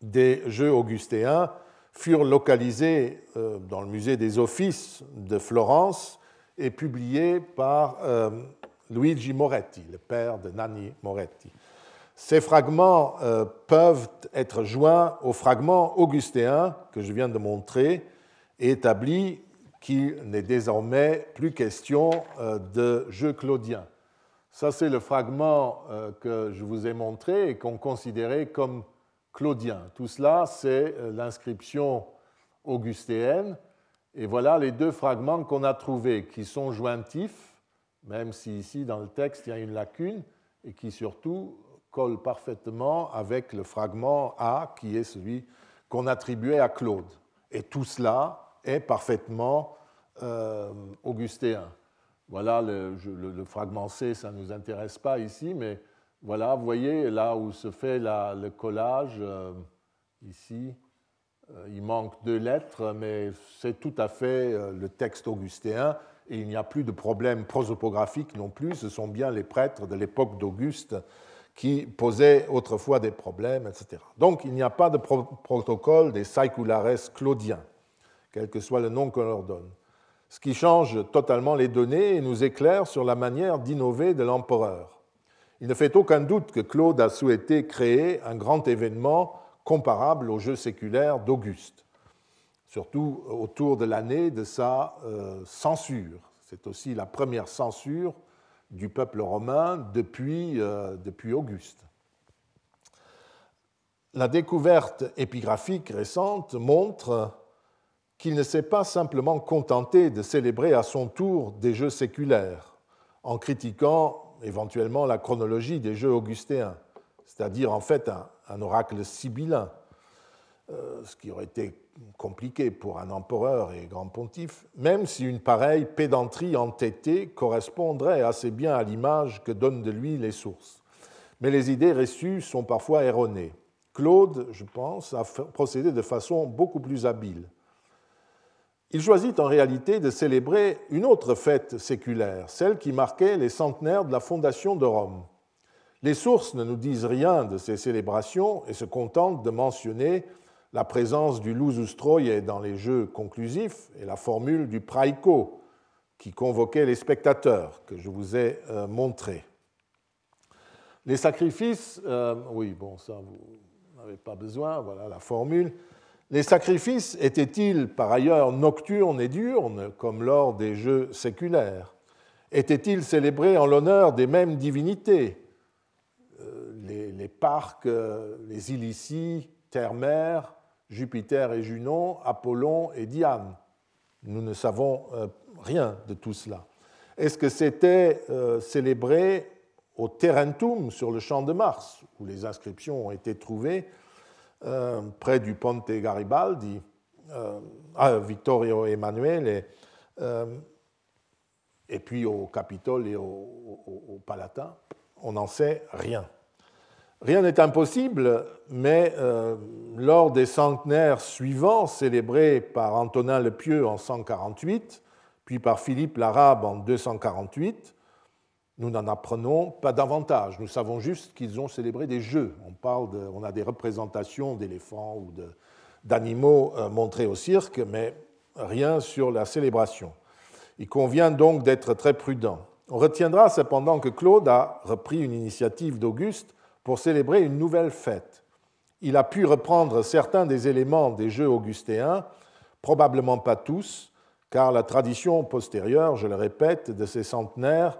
[SPEAKER 2] des Jeux augustéens furent localisés euh, dans le musée des offices de Florence et publiés par euh, Luigi Moretti, le père de Nanni Moretti. Ces fragments euh, peuvent être joints aux fragments augustéens que je viens de montrer et établis qu'il n'est désormais plus question euh, de jeu claudien. Ça, c'est le fragment euh, que je vous ai montré et qu'on considérait comme claudien. Tout cela, c'est euh, l'inscription augustéenne. Et voilà les deux fragments qu'on a trouvés, qui sont jointifs, même si ici, dans le texte, il y a une lacune, et qui surtout collent parfaitement avec le fragment A, qui est celui qu'on attribuait à Claude. Et tout cela est parfaitement euh, augustéen. Voilà le, fragment C, ça ne nous intéresse pas ici, mais voilà, vous voyez là où se fait le collage, euh, ici, euh, il manque deux lettres, mais c'est tout à fait le texte augustéen, et il n'y a plus de problème prosopographique non plus, ce sont bien les prêtres de l'époque d'Auguste qui posaient autrefois des problèmes, etc. Donc il n'y a pas de protocole des saeculares claudiens quel que soit le nom qu'on leur donne, ce qui change totalement les données et nous éclaire sur la manière d'innover de l'empereur. Il ne fait aucun doute que Claude a souhaité créer un grand événement comparable au jeu séculaire d'Auguste, surtout autour de l'année de sa euh, censure. C'est aussi la première censure du peuple romain depuis, euh, depuis Auguste. La découverte épigraphique récente montre qu'il ne s'est pas simplement contenté de célébrer à son tour des jeux séculaires, en critiquant éventuellement la chronologie des jeux augustéens, c'est-à-dire en fait un, oracle sibyllin, euh, ce qui aurait été compliqué pour un empereur et grand pontife, même si une pareille pédanterie entêtée correspondrait assez bien à l'image que donnent de lui les sources. Mais les idées reçues sont parfois erronées. Claude, je pense, a procédé de façon beaucoup plus habile. Il choisit en réalité de célébrer une autre fête séculaire, celle qui marquait les centenaires de la fondation de Rome. Les sources ne nous disent rien de ces célébrations et se contentent de mentionner la présence du lusus dans les jeux conclusifs et la formule du praiko qui convoquait les spectateurs que je vous ai euh, montré. Les sacrifices, euh, oui, bon, ça vous n'avez pas besoin, voilà la formule. Les sacrifices étaient-ils par ailleurs nocturnes et diurnes, comme lors des jeux séculaires? Étaient-ils célébrés en l'honneur des mêmes divinités? Euh, les, parcs, euh, les Illicis, Terre-Mère, Jupiter et Junon, Apollon et Diane. Nous ne savons euh, rien de tout cela. Est-ce que c'était célébré au Terrentum, sur le champ de Mars, où les inscriptions ont été trouvées euh, près du Ponte Garibaldi, euh, à Vittorio Emanuele, et, euh, et puis au Capitole et au, Palatin, on n'en sait rien. Rien n'est impossible, mais lors des centenaires suivants, célébrés par Antonin le Pieux en 148, puis par Philippe l'Arabe en 248, nous n'en apprenons pas davantage. Nous savons juste qu'ils ont célébré des jeux. On, parle de, on a des représentations d'éléphants ou d'animaux euh, montrés au cirque, mais rien sur la célébration. Il convient donc d'être très prudent. On retiendra cependant que Claude a repris une initiative d'Auguste pour célébrer une nouvelle fête. Il a pu reprendre certains des éléments des jeux augustéens, probablement pas tous, car la tradition postérieure, je le répète, de ces centenaires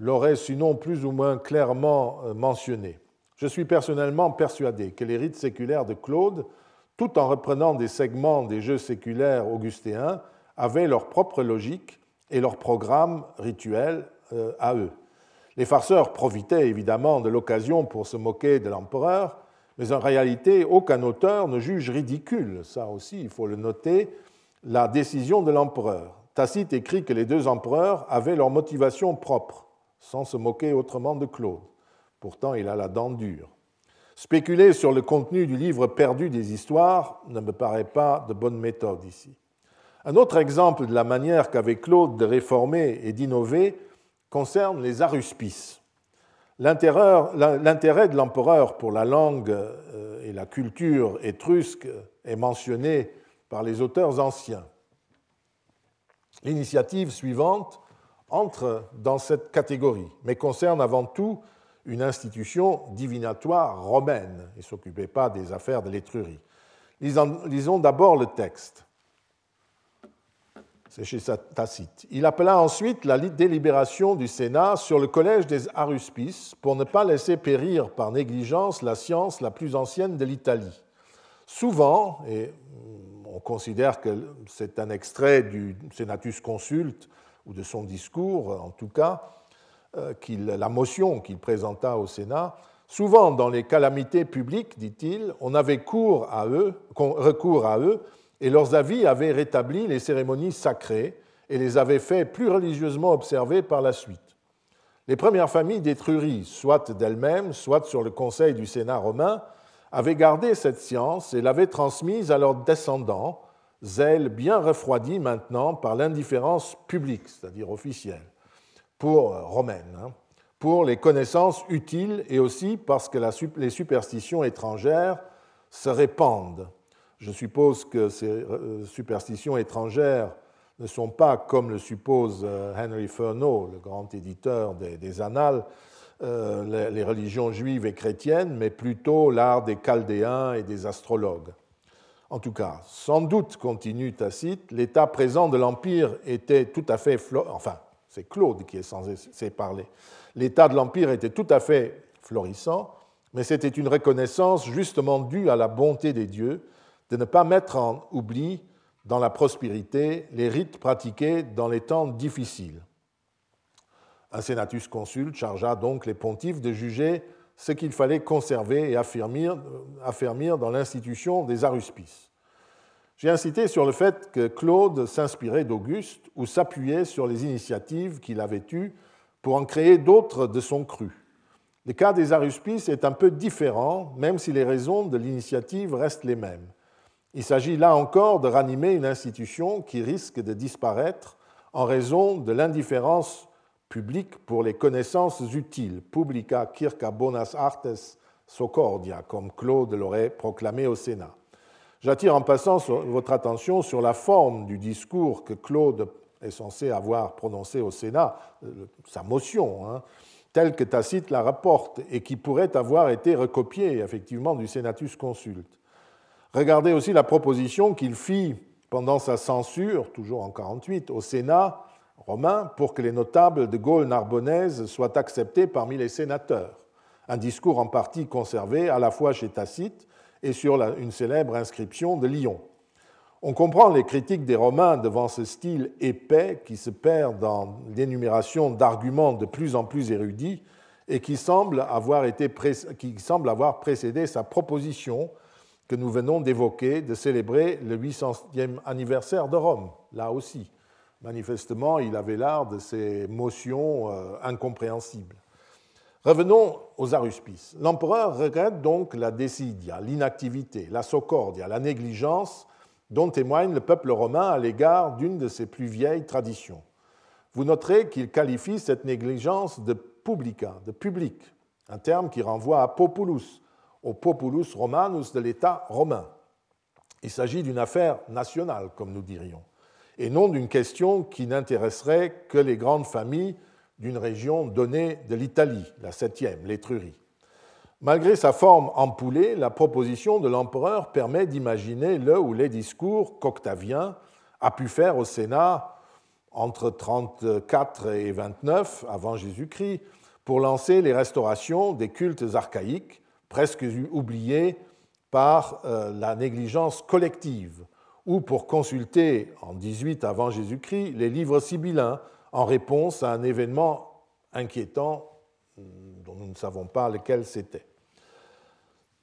[SPEAKER 2] l'aurait sinon plus ou moins clairement euh, mentionné. Je suis personnellement persuadé que les rites séculaires de Claude, tout en reprenant des segments des jeux séculaires augustéens, avaient leur propre logique et leur programme rituel euh, à eux. Les farceurs profitaient évidemment de l'occasion pour se moquer de l'empereur, mais en réalité, aucun auteur ne juge ridicule, ça aussi il faut le noter, la décision de l'empereur. Tacite écrit que les deux empereurs avaient leur motivation propre, sans se moquer autrement de Claude. Pourtant, il a la dent dure. Spéculer sur le contenu du livre perdu des histoires ne me paraît pas de bonne méthode ici. Un autre exemple de la manière qu'avait Claude de réformer et d'innover concerne les aruspices. L'intérêt de l'empereur pour la langue euh, et la culture étrusque est mentionné par les auteurs anciens. L'initiative suivante entre dans cette catégorie, mais concerne avant tout une institution divinatoire romaine. Il ne s'occupait pas des affaires de l'étrurie. Lisons d'abord le texte. C'est chez Tacite. Il appela ensuite la délibération du Sénat sur le collège des Aruspices pour ne pas laisser périr par négligence la science la plus ancienne de l'Italie. Souvent, et on considère que c'est un extrait du Senatus Consulte ou de son discours en tout cas, euh, la motion qu'il présenta au Sénat, souvent dans les calamités publiques, dit-il, on avait recours à eux et leurs avis avaient rétabli les cérémonies sacrées et les avaient fait plus religieusement observer par la suite. Les premières familles d'Étrurie, soit d'elles-mêmes, soit sur le conseil du Sénat romain, avaient gardé cette science et l'avaient transmise à leurs descendants, zèle bien refroidi maintenant par l'indifférence publique, c'est-à-dire officielle, pour euh, romaine, hein, pour les connaissances utiles et aussi parce que les superstitions étrangères se répandent je suppose que ces euh, superstitions étrangères ne sont pas, comme le suppose euh, Henry Furneaux, le grand éditeur des, Annales, les religions juives et chrétiennes, mais plutôt l'art des Chaldéens et des astrologues. En tout cas, sans doute, continue Tacite, l'état présent de l'Empire était tout à fait... Enfin, c'est Claude qui est censé parler. L'état de l'Empire était tout à fait florissant, mais c'était une reconnaissance justement due à la bonté des dieux de ne pas mettre en oubli dans la prospérité les rites pratiqués dans les temps difficiles. Un senatus consul chargea donc les pontifes de juger ce qu'il fallait conserver et affermir, dans l'institution des aruspices. J'ai incité sur le fait que Claude s'inspirait d'Auguste ou s'appuyait sur les initiatives qu'il avait eues pour en créer d'autres de son cru. Le cas des aruspices est un peu différent, même si les raisons de l'initiative restent les mêmes. Il s'agit là encore de ranimer une institution qui risque de disparaître en raison de l'indifférence publique pour les connaissances utiles, publica circa bonas artes socordia, comme Claude l'aurait proclamé au Sénat. J'attire en passant votre attention sur la forme du discours que Claude est censé avoir prononcé au Sénat, euh, sa motion, hein, telle que Tacite la rapporte et qui pourrait avoir été recopiée effectivement du Senatus Consulte. Regardez aussi la proposition qu'il fit pendant sa censure, toujours en 48, au Sénat romain pour que les notables de Gaule narbonnaise soient acceptés parmi les sénateurs. Un discours en partie conservé à la fois chez Tacite et sur une célèbre inscription de Lyon. On comprend les critiques des Romains devant ce style épais qui se perd dans l'énumération d'arguments de plus en plus érudits et qui avoir, qui semble avoir précédé sa proposition que nous venons d'évoquer, de célébrer le 800e anniversaire de Rome, là aussi. Manifestement, il avait l'art de ces motions euh, incompréhensibles. Revenons aux aruspices. L'empereur regrette donc la décidia, l'inactivité, la socordia, la négligence dont témoigne le peuple romain à l'égard d'une de ses plus vieilles traditions. Vous noterez qu'il qualifie cette négligence de publica, de public, un terme qui renvoie à populus, au populus romanus de l'État romain. Il s'agit d'une affaire nationale, comme nous dirions, et non d'une question qui n'intéresserait que les grandes familles d'une région donnée de l'Italie, la septième, l'Étrurie. Malgré sa forme empoulée, la proposition de l'empereur permet d'imaginer le ou les discours qu'Octavien a pu faire au Sénat entre 34 et 29 avant Jésus-Christ pour lancer les restaurations des cultes archaïques presque oublié par euh, la négligence collective, ou pour consulter en 18 avant Jésus-Christ les livres sibyllins en réponse à un événement inquiétant dont nous ne savons pas lequel c'était.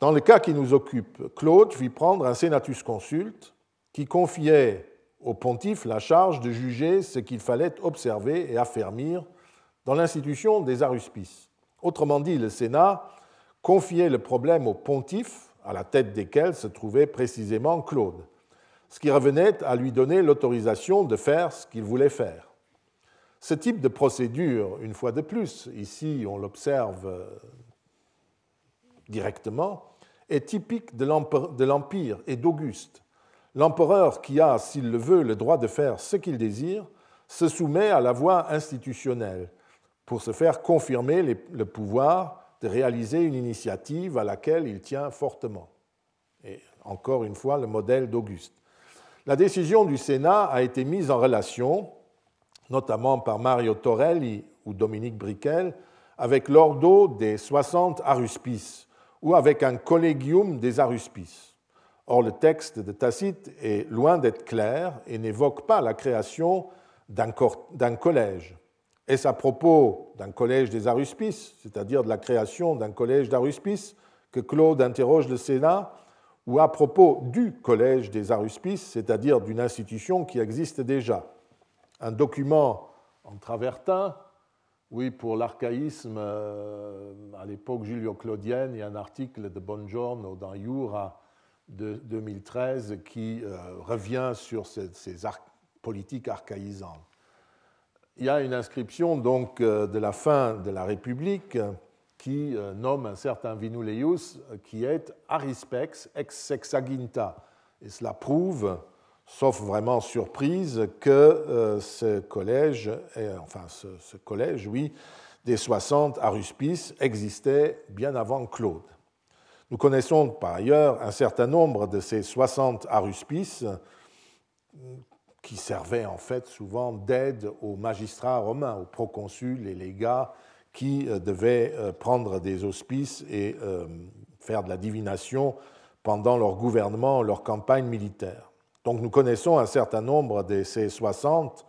[SPEAKER 2] Dans le cas qui nous occupe, Claude fit prendre un senatus consulte qui confiait au pontife la charge de juger ce qu'il fallait observer et affermir dans l'institution des aruspices. Autrement dit, le Sénat confiait le problème au pontife, à la tête desquels se trouvait précisément Claude, ce qui revenait à lui donner l'autorisation de faire ce qu'il voulait faire. Ce type de procédure, une fois de plus, ici on l'observe euh, directement, est typique de l'Empire et d'Auguste. L'empereur qui a, s'il le veut, le droit de faire ce qu'il désire, se soumet à la voie institutionnelle pour se faire confirmer le pouvoir de réaliser une initiative à laquelle il tient fortement. Et encore une fois, le modèle d'Auguste. La décision du Sénat a été mise en relation, notamment par Mario Torelli ou Dominique Briquel, avec l'ordo des 60 aruspices ou avec un collegium des aruspices. Or, le texte de Tacite est loin d'être clair et n'évoque pas la création d'un collège. Est-ce à propos d'un collège des aruspices, c'est-à-dire de la création d'un collège d'aruspices, que Claude interroge le Sénat, ou à propos du collège des aruspices, c'est-à-dire d'une institution qui existe déjà. Un document en travertin, oui, pour l'archaïsme, euh, à l'époque julio-claudienne, il y a un article de Bongiorno dans Jura de 2013 qui euh, revient sur ces, politiques archaïsantes. Il y a une inscription donc euh, de la fin de la République qui euh, nomme un certain Vinuleius qui est arispex ex sexaginta. Et cela prouve, sauf vraiment surprise, que euh, ce collège, enfin ce, collège, oui, des 60 aruspices existait bien avant Claude. Nous connaissons par ailleurs un certain nombre de ces 60 aruspices qui servait en fait souvent d'aide aux magistrats romains, aux proconsuls et légats qui euh, devaient euh, prendre des auspices et euh, faire de la divination pendant leur gouvernement, leur campagne militaire. Donc nous connaissons un certain nombre de ces 60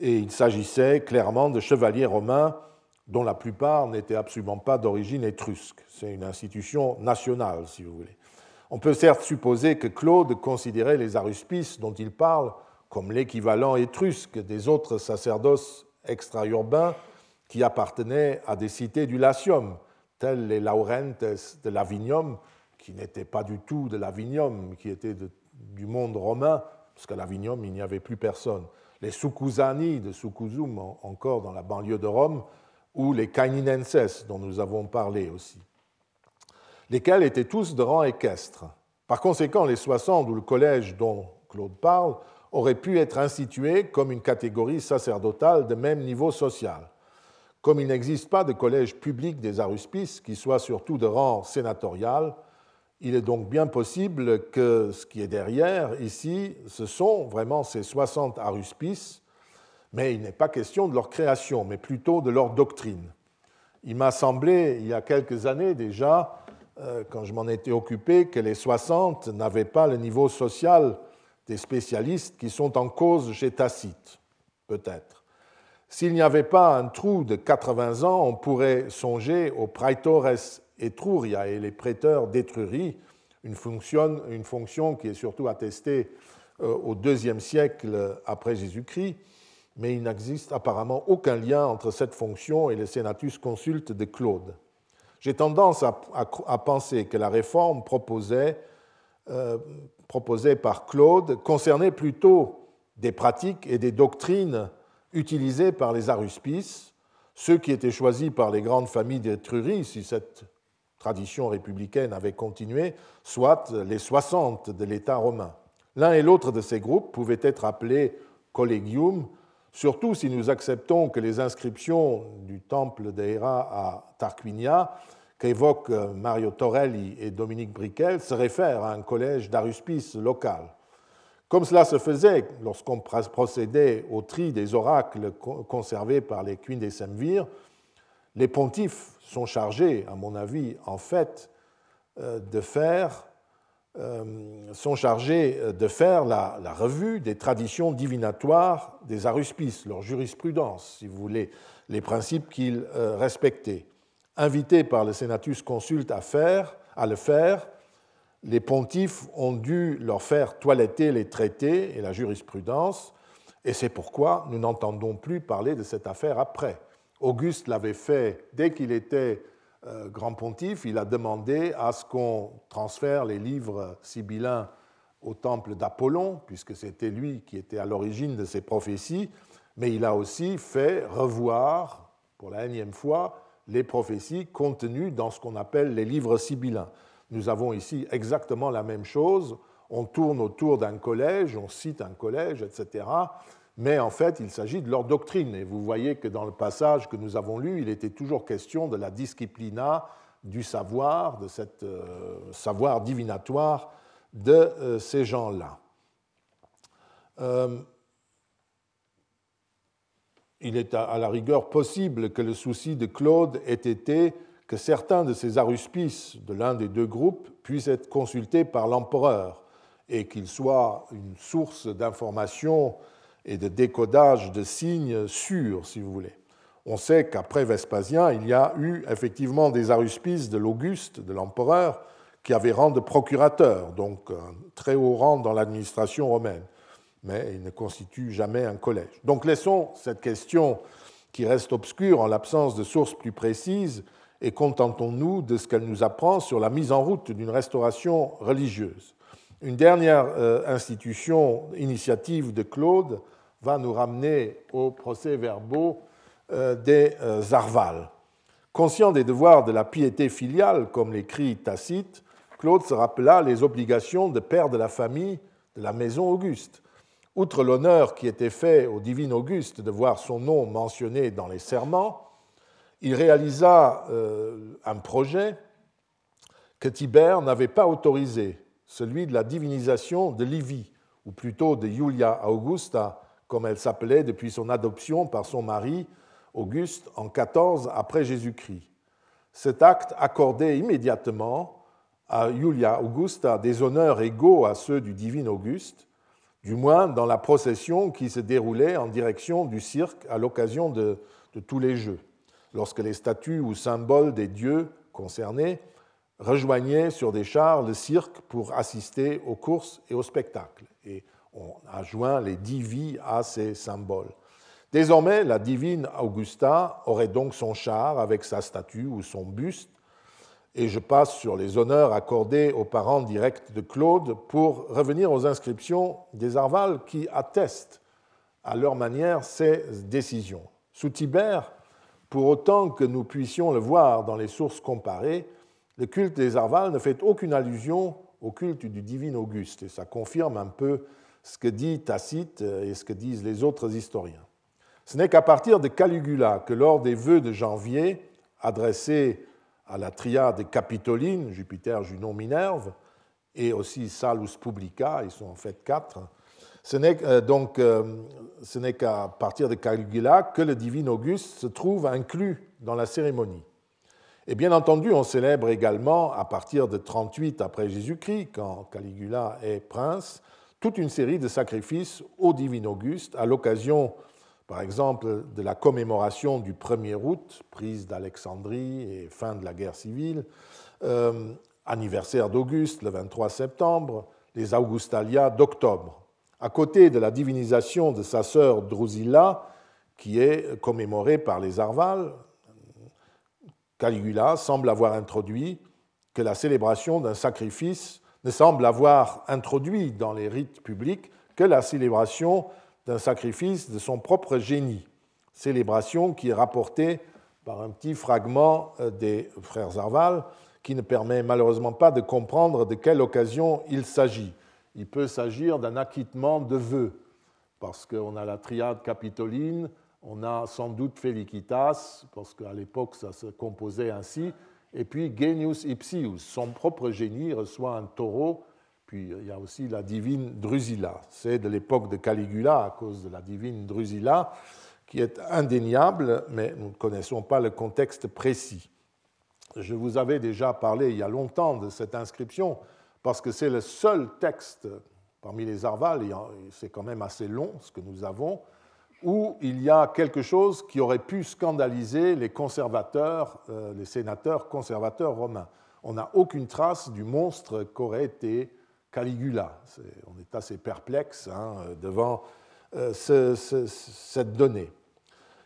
[SPEAKER 2] et il s'agissait clairement de chevaliers romains dont la plupart n'étaient absolument pas d'origine étrusque. C'est une institution nationale, si vous voulez. On peut certes supposer que Claude considérait les aruspices dont il parle comme l'équivalent étrusque des autres sacerdoces extra-urbains qui appartenaient à des cités du Latium, tels les Laurentes de l'Avinium, qui n'étaient pas du tout de l'Avinium, qui étaient du monde romain, parce qu'à l'Avinium, il n'y avait plus personne. Les Sucusani de Sucusum, encore dans la banlieue de Rome, ou les Caininenses, dont nous avons parlé aussi, lesquels étaient tous de rang équestre. Par conséquent, les 60 ou le collège dont Claude parle aurait pu être institué comme une catégorie sacerdotale de même niveau social. Comme il n'existe pas de collège public des aruspices qui soit surtout de rang sénatorial, il est donc bien possible que ce qui est derrière ici, ce sont vraiment ces 60 aruspices, mais il n'est pas question de leur création, mais plutôt de leur doctrine. Il m'a semblé, il y a quelques années déjà, euh, quand je m'en étais occupé, que les 60 n'avaient pas le niveau social des spécialistes qui sont en cause chez Tacite, peut-être. S'il n'y avait pas un trou de 80 ans, on pourrait songer aux praetores Etruria et les prêteurs d'Étrurie, une fonction, une fonction qui est surtout attestée euh, au IIe siècle après Jésus-Christ, mais il n'existe apparemment aucun lien entre cette fonction et le Senatus consulte de Claude. J'ai tendance à, penser que la réforme proposait euh, par Claude concernait plutôt des pratiques et des doctrines utilisées par les aruspices, ceux qui étaient choisis par les grandes familles d'Étrurie, si cette tradition républicaine avait continué, soit les 60 de l'État romain. L'un et l'autre de ces groupes pouvaient être appelés collegium, surtout si nous acceptons que les inscriptions du temple d'Héra à Tarquinia qu'évoquent Mario Torelli et Dominique Briquel se réfèrent à un collège d'aruspice local. Comme cela se faisait lorsqu'on procédait au tri des oracles conservés par les Quines des Semvir, les pontifes sont chargés, à mon avis, en fait, euh, de faire, euh, sont chargés faire la, revue des traditions divinatoires des aruspices, leur jurisprudence, si vous voulez, les principes qu'ils respectaient. Invité par le Senatus consulte à, faire, à le faire, les pontifes ont dû leur faire toiletter les traités et la jurisprudence, et c'est pourquoi nous n'entendons plus parler de cette affaire après. Auguste l'avait fait dès qu'il était euh, grand pontife, il a demandé à ce qu'on transfère les livres sibyllins au temple d'Apollon, puisque c'était lui qui était à l'origine de ces prophéties, mais il a aussi fait revoir, pour la énième fois, les prophéties contenues dans ce qu'on appelle les livres sibyllins. Nous avons ici exactement la même chose. On tourne autour d'un collège, on cite un collège, etc. Mais en fait, il s'agit de leur doctrine. Et vous voyez que dans le passage que nous avons lu, il était toujours question de la disciplina, du savoir, de ce euh, savoir divinatoire de euh, ces gens-là. Euh, il est à la rigueur possible que le souci de Claude ait été que certains de ces aruspices de l'un des deux groupes puissent être consultés par l'empereur et qu'ils soient une source d'information et de décodage de signes sûrs, si vous voulez. On sait qu'après Vespasien, il y a eu effectivement des aruspices de l'Auguste, de l'empereur, qui avaient rang de procurateur, donc un très haut rang dans l'administration romaine, mais il ne constitue jamais un collège. Donc laissons cette question qui reste obscure en l'absence de sources plus précises et contentons-nous de ce qu'elle nous apprend sur la mise en route d'une restauration religieuse. Une dernière euh, institution, initiative de Claude, va nous ramener aux procès-verbaux euh, des euh, Arvales. Conscient des devoirs de la piété filiale, comme l'écrit Tacite, Claude se rappela les obligations de père de la famille de la maison Auguste. Outre l'honneur qui était fait au divin Auguste de voir son nom mentionné dans les serments, il réalisa euh, un projet que Tibère n'avait pas autorisé, celui de la divinisation de Livie, ou plutôt de Julia Augusta, comme elle s'appelait depuis son adoption par son mari Auguste en 14 après Jésus-Christ. Cet acte accordait immédiatement à Julia Augusta des honneurs égaux à ceux du divin Auguste, du moins dans la procession qui se déroulait en direction du cirque à l'occasion de tous les Jeux lorsque les statues ou symboles des dieux concernés rejoignaient sur des chars le cirque pour assister aux courses et aux spectacles. Et on a joint les divis à ces symboles. Désormais, la divine Augusta aurait donc son char avec sa statue ou son buste, et je passe sur les honneurs accordés aux parents directs de Claude pour revenir aux inscriptions des Arvales qui attestent à leur manière ces décisions. Sous Tibère, pour autant que nous puissions le voir dans les sources comparées, le culte des Arvales ne fait aucune allusion au culte du divin Auguste, et ça confirme un peu ce que dit Tacite et ce que disent les autres historiens. Ce n'est qu'à partir de Caligula que lors des vœux de janvier, adressés à la triade capitoline, Jupiter, Junon, Minerve, et aussi Salus Publica, ils sont en fait quatre, ce n'est euh, donc euh, ce n'est qu'à partir de Caligula que le divin Auguste se trouve inclus dans la cérémonie. Et bien entendu, on célèbre également, à partir de 38 après Jésus-Christ, quand Caligula est prince, toute une série de sacrifices au divin Auguste à l'occasion, par exemple, de la commémoration du 1er août, prise d'Alexandrie et fin de la guerre civile, euh, anniversaire d'Auguste, le 23 septembre, les Augustalia d'octobre à côté de la divinisation de sa sœur Drusilla, qui est commémorée par les Arvales, Caligula semble avoir introduit que la célébration d'un sacrifice ne semble avoir introduit dans les rites publics que la célébration d'un sacrifice de son propre génie, célébration qui est rapportée par un petit fragment euh, des frères Arval qui ne permet malheureusement pas de comprendre de quelle occasion il s'agit il peut s'agir d'un acquittement de vœux, parce qu'on a la triade capitoline, on a sans doute Felicitas, parce qu'à l'époque ça se composait ainsi, et puis Genius Ipsius, son propre génie reçoit un taureau, puis il y a aussi la divine Drusilla. C'est de l'époque de Caligula à cause de la divine Drusilla, qui est indéniable, mais nous ne connaissons pas le contexte précis. Je vous avais déjà parlé il y a longtemps de cette inscription parce que c'est le seul texte parmi les Arvales, c'est quand même assez long ce que nous avons, où il y a quelque chose qui aurait pu scandaliser les conservateurs, euh, les sénateurs conservateurs romains. on n'a aucune trace du monstre qu'aurait été Caligula. on est assez perplexe hein, devant euh, cette donnée.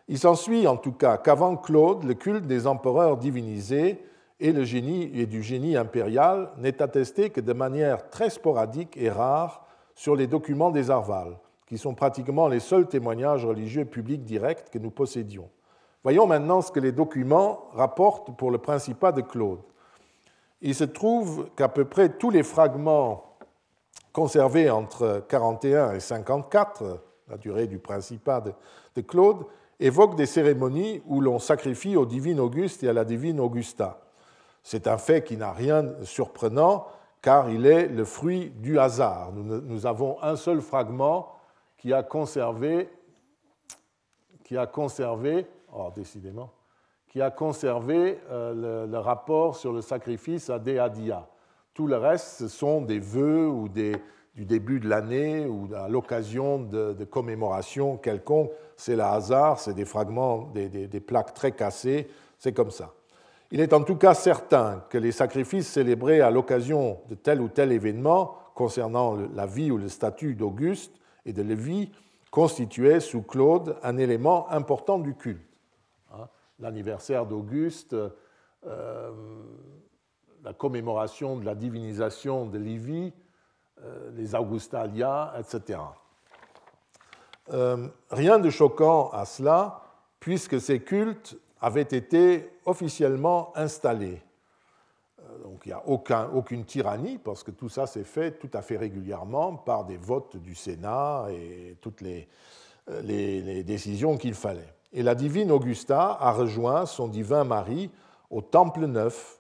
[SPEAKER 2] Il s'ensuit en tout cas qu'avant Claude, le culte des empereurs divinisés et, le génie, et du génie impérial n'est attesté que de manière très sporadique et rare sur les documents des Arvales, qui sont pratiquement les seuls témoignages religieux publics directs que nous possédions. Voyons maintenant ce que les documents rapportent pour le principat de Claude. Il se trouve qu'à peu près tous les fragments conservés entre 41 et 54, la durée du principat de Claude, évoquent des cérémonies où l'on sacrifie au divin Auguste et à la divine Augusta. C'est un fait qui n'a rien de surprenant car il est le fruit du hasard. Nous, avons un seul fragment qui a conservé, qui a conservé, oh, décidément, qui a conservé euh, le, rapport sur le sacrifice à Deadia. Tout le reste, ce sont des vœux ou des, du début de l'année ou à l'occasion de, de commémorations quelconques. C'est le hasard, c'est des fragments, des plaques très cassées, c'est comme ça. Il est en tout cas certain que les sacrifices célébrés à l'occasion de tel ou tel événement concernant la vie ou le statut d'Auguste et de Lévi constituaient sous Claude un élément important du culte. Hein, l'anniversaire d'Auguste, euh, la commémoration de la divinisation de Lévi, euh, les Augustalia, etc. Euh, rien de choquant à cela, puisque ces cultes avait été officiellement installé. Euh, donc il n'y a aucun, aucune tyrannie, parce que tout ça s'est fait tout à fait régulièrement par des votes du Sénat et toutes les, euh, décisions qu'il fallait. Et la divine Augusta a rejoint son divin mari au Temple Neuf,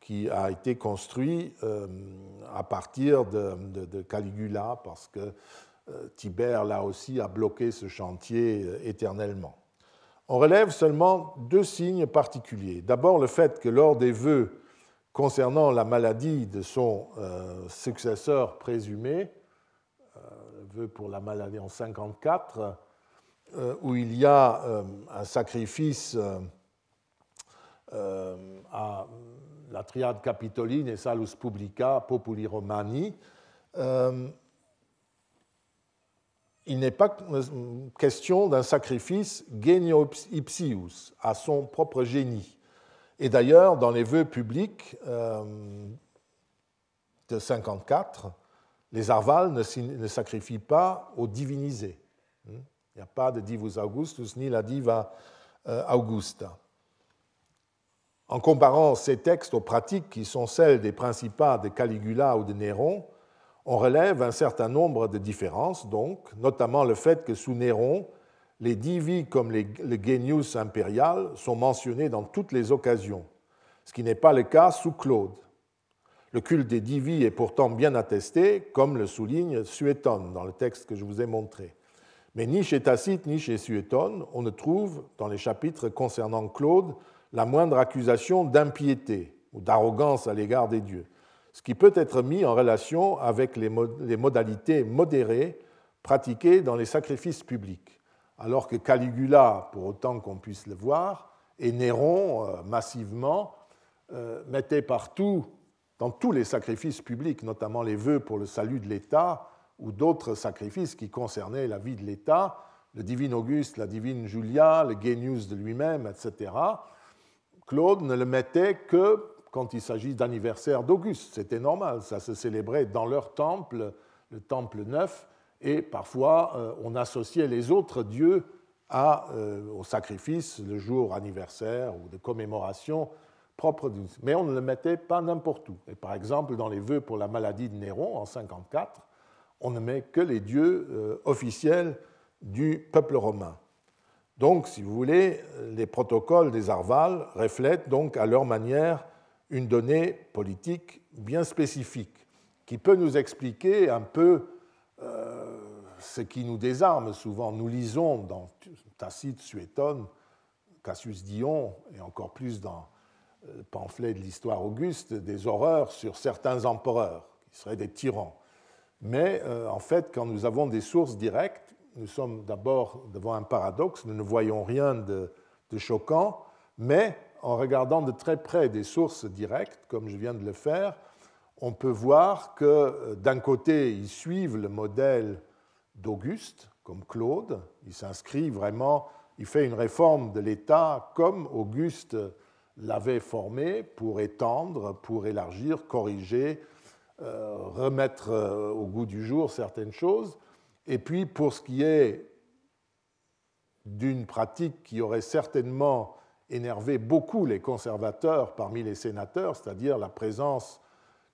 [SPEAKER 2] qui a été construit euh, à partir de, de, Caligula, parce que Tibère, là aussi, a bloqué ce chantier éternellement on relève seulement deux signes particuliers. D'abord le fait que lors des vœux concernant la maladie de son euh, successeur présumé, euh, pour la maladie en 54, euh, où il y a un sacrifice à la triade capitoline et salus publica populi romani, il n'est pas question d'un sacrifice genio ipsius, à son propre génie. Et d'ailleurs, dans les vœux publics euh, de 54, les Arvales ne, sacrifient pas aux divinisés. Il n'y a pas de divus Augustus ni la diva euh, Augusta. En comparant ces textes aux pratiques qui sont celles des principats de Caligula ou de Néron, on relève un certain nombre de différences, donc, notamment le fait que sous Néron, les divi comme les, le genius impérial sont mentionnés dans toutes les occasions, ce qui n'est pas le cas sous Claude. Le culte des divi est pourtant bien attesté, comme le souligne Suétone dans le texte que je vous ai montré. Mais ni chez Tacite ni chez Suétone, on ne trouve, dans les chapitres concernant Claude, la moindre accusation d'impiété ou d'arrogance à l'égard des dieux ce qui peut être mis en relation avec les modalités modérées pratiquées dans les sacrifices publics, alors que Caligula, pour autant qu'on puisse le voir, et Néron, euh, massivement, euh, mettaient partout, dans tous les sacrifices publics, notamment les vœux pour le salut de l'État ou d'autres sacrifices qui concernaient la vie de l'État, le divin Auguste, la divine Julia, le Genius de lui-même, etc., Claude ne le mettait que quand il s'agit d'anniversaire d'Auguste. C'était normal, ça se célébrait dans leur temple, le temple neuf, et parfois euh, on associait les autres dieux euh, au sacrifice, le jour anniversaire ou de commémoration propre. Mais on ne le mettait pas n'importe où. Et par exemple, dans les vœux pour la maladie de Néron en 54, on ne met que les dieux euh, officiels du peuple romain. Donc, si vous voulez, les protocoles des Arvales reflètent donc à leur manière une donnée politique bien spécifique qui peut nous expliquer un peu euh, ce qui nous désarme souvent. Nous lisons dans Tacite, Suétone, Cassius Dion et encore plus dans le pamphlet de l'histoire auguste des horreurs sur certains empereurs qui seraient des tyrans. Mais euh, en fait, quand nous avons des sources directes, nous sommes d'abord devant un paradoxe, nous ne voyons rien de choquant, mais en regardant de très près des sources directes, comme je viens de le faire, on peut voir que euh, d'un côté, ils suivent le modèle d'Auguste, comme Claude, il s'inscrit vraiment, il fait une réforme de l'État comme Auguste l'avait formé pour étendre, pour élargir, corriger, euh, remettre euh, au goût du jour certaines choses. Et puis pour ce qui est d'une pratique qui aurait certainement énervé beaucoup les conservateurs parmi les sénateurs, c'est-à-dire la présence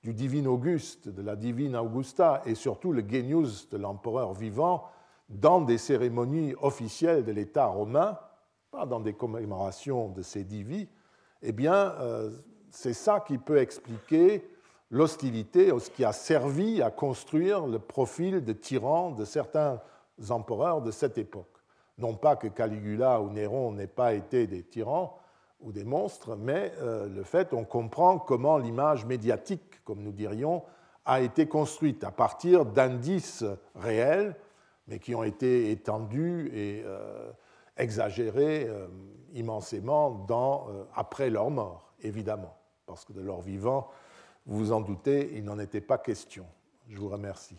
[SPEAKER 2] du divin Auguste, de la divine Augusta, et surtout le genius de l'empereur vivant dans des cérémonies officielles de l'État romain, pas dans des commémorations de ces divis, eh bien, euh, c'est ça qui peut expliquer l'hostilité, ce qui a servi à construire le profil de tyran de certains empereurs de cette époque. Non pas que Caligula ou Néron n'aient pas été des tyrans ou des monstres, mais euh, le fait, on comprend comment l'image médiatique, comme nous dirions, a été construite à partir d'indices réels, mais qui ont été étendus et euh, exagérés immensément dans, après leur mort, évidemment, parce que de leur vivant, vous vous en doutez, il n'en était pas question. Je vous remercie.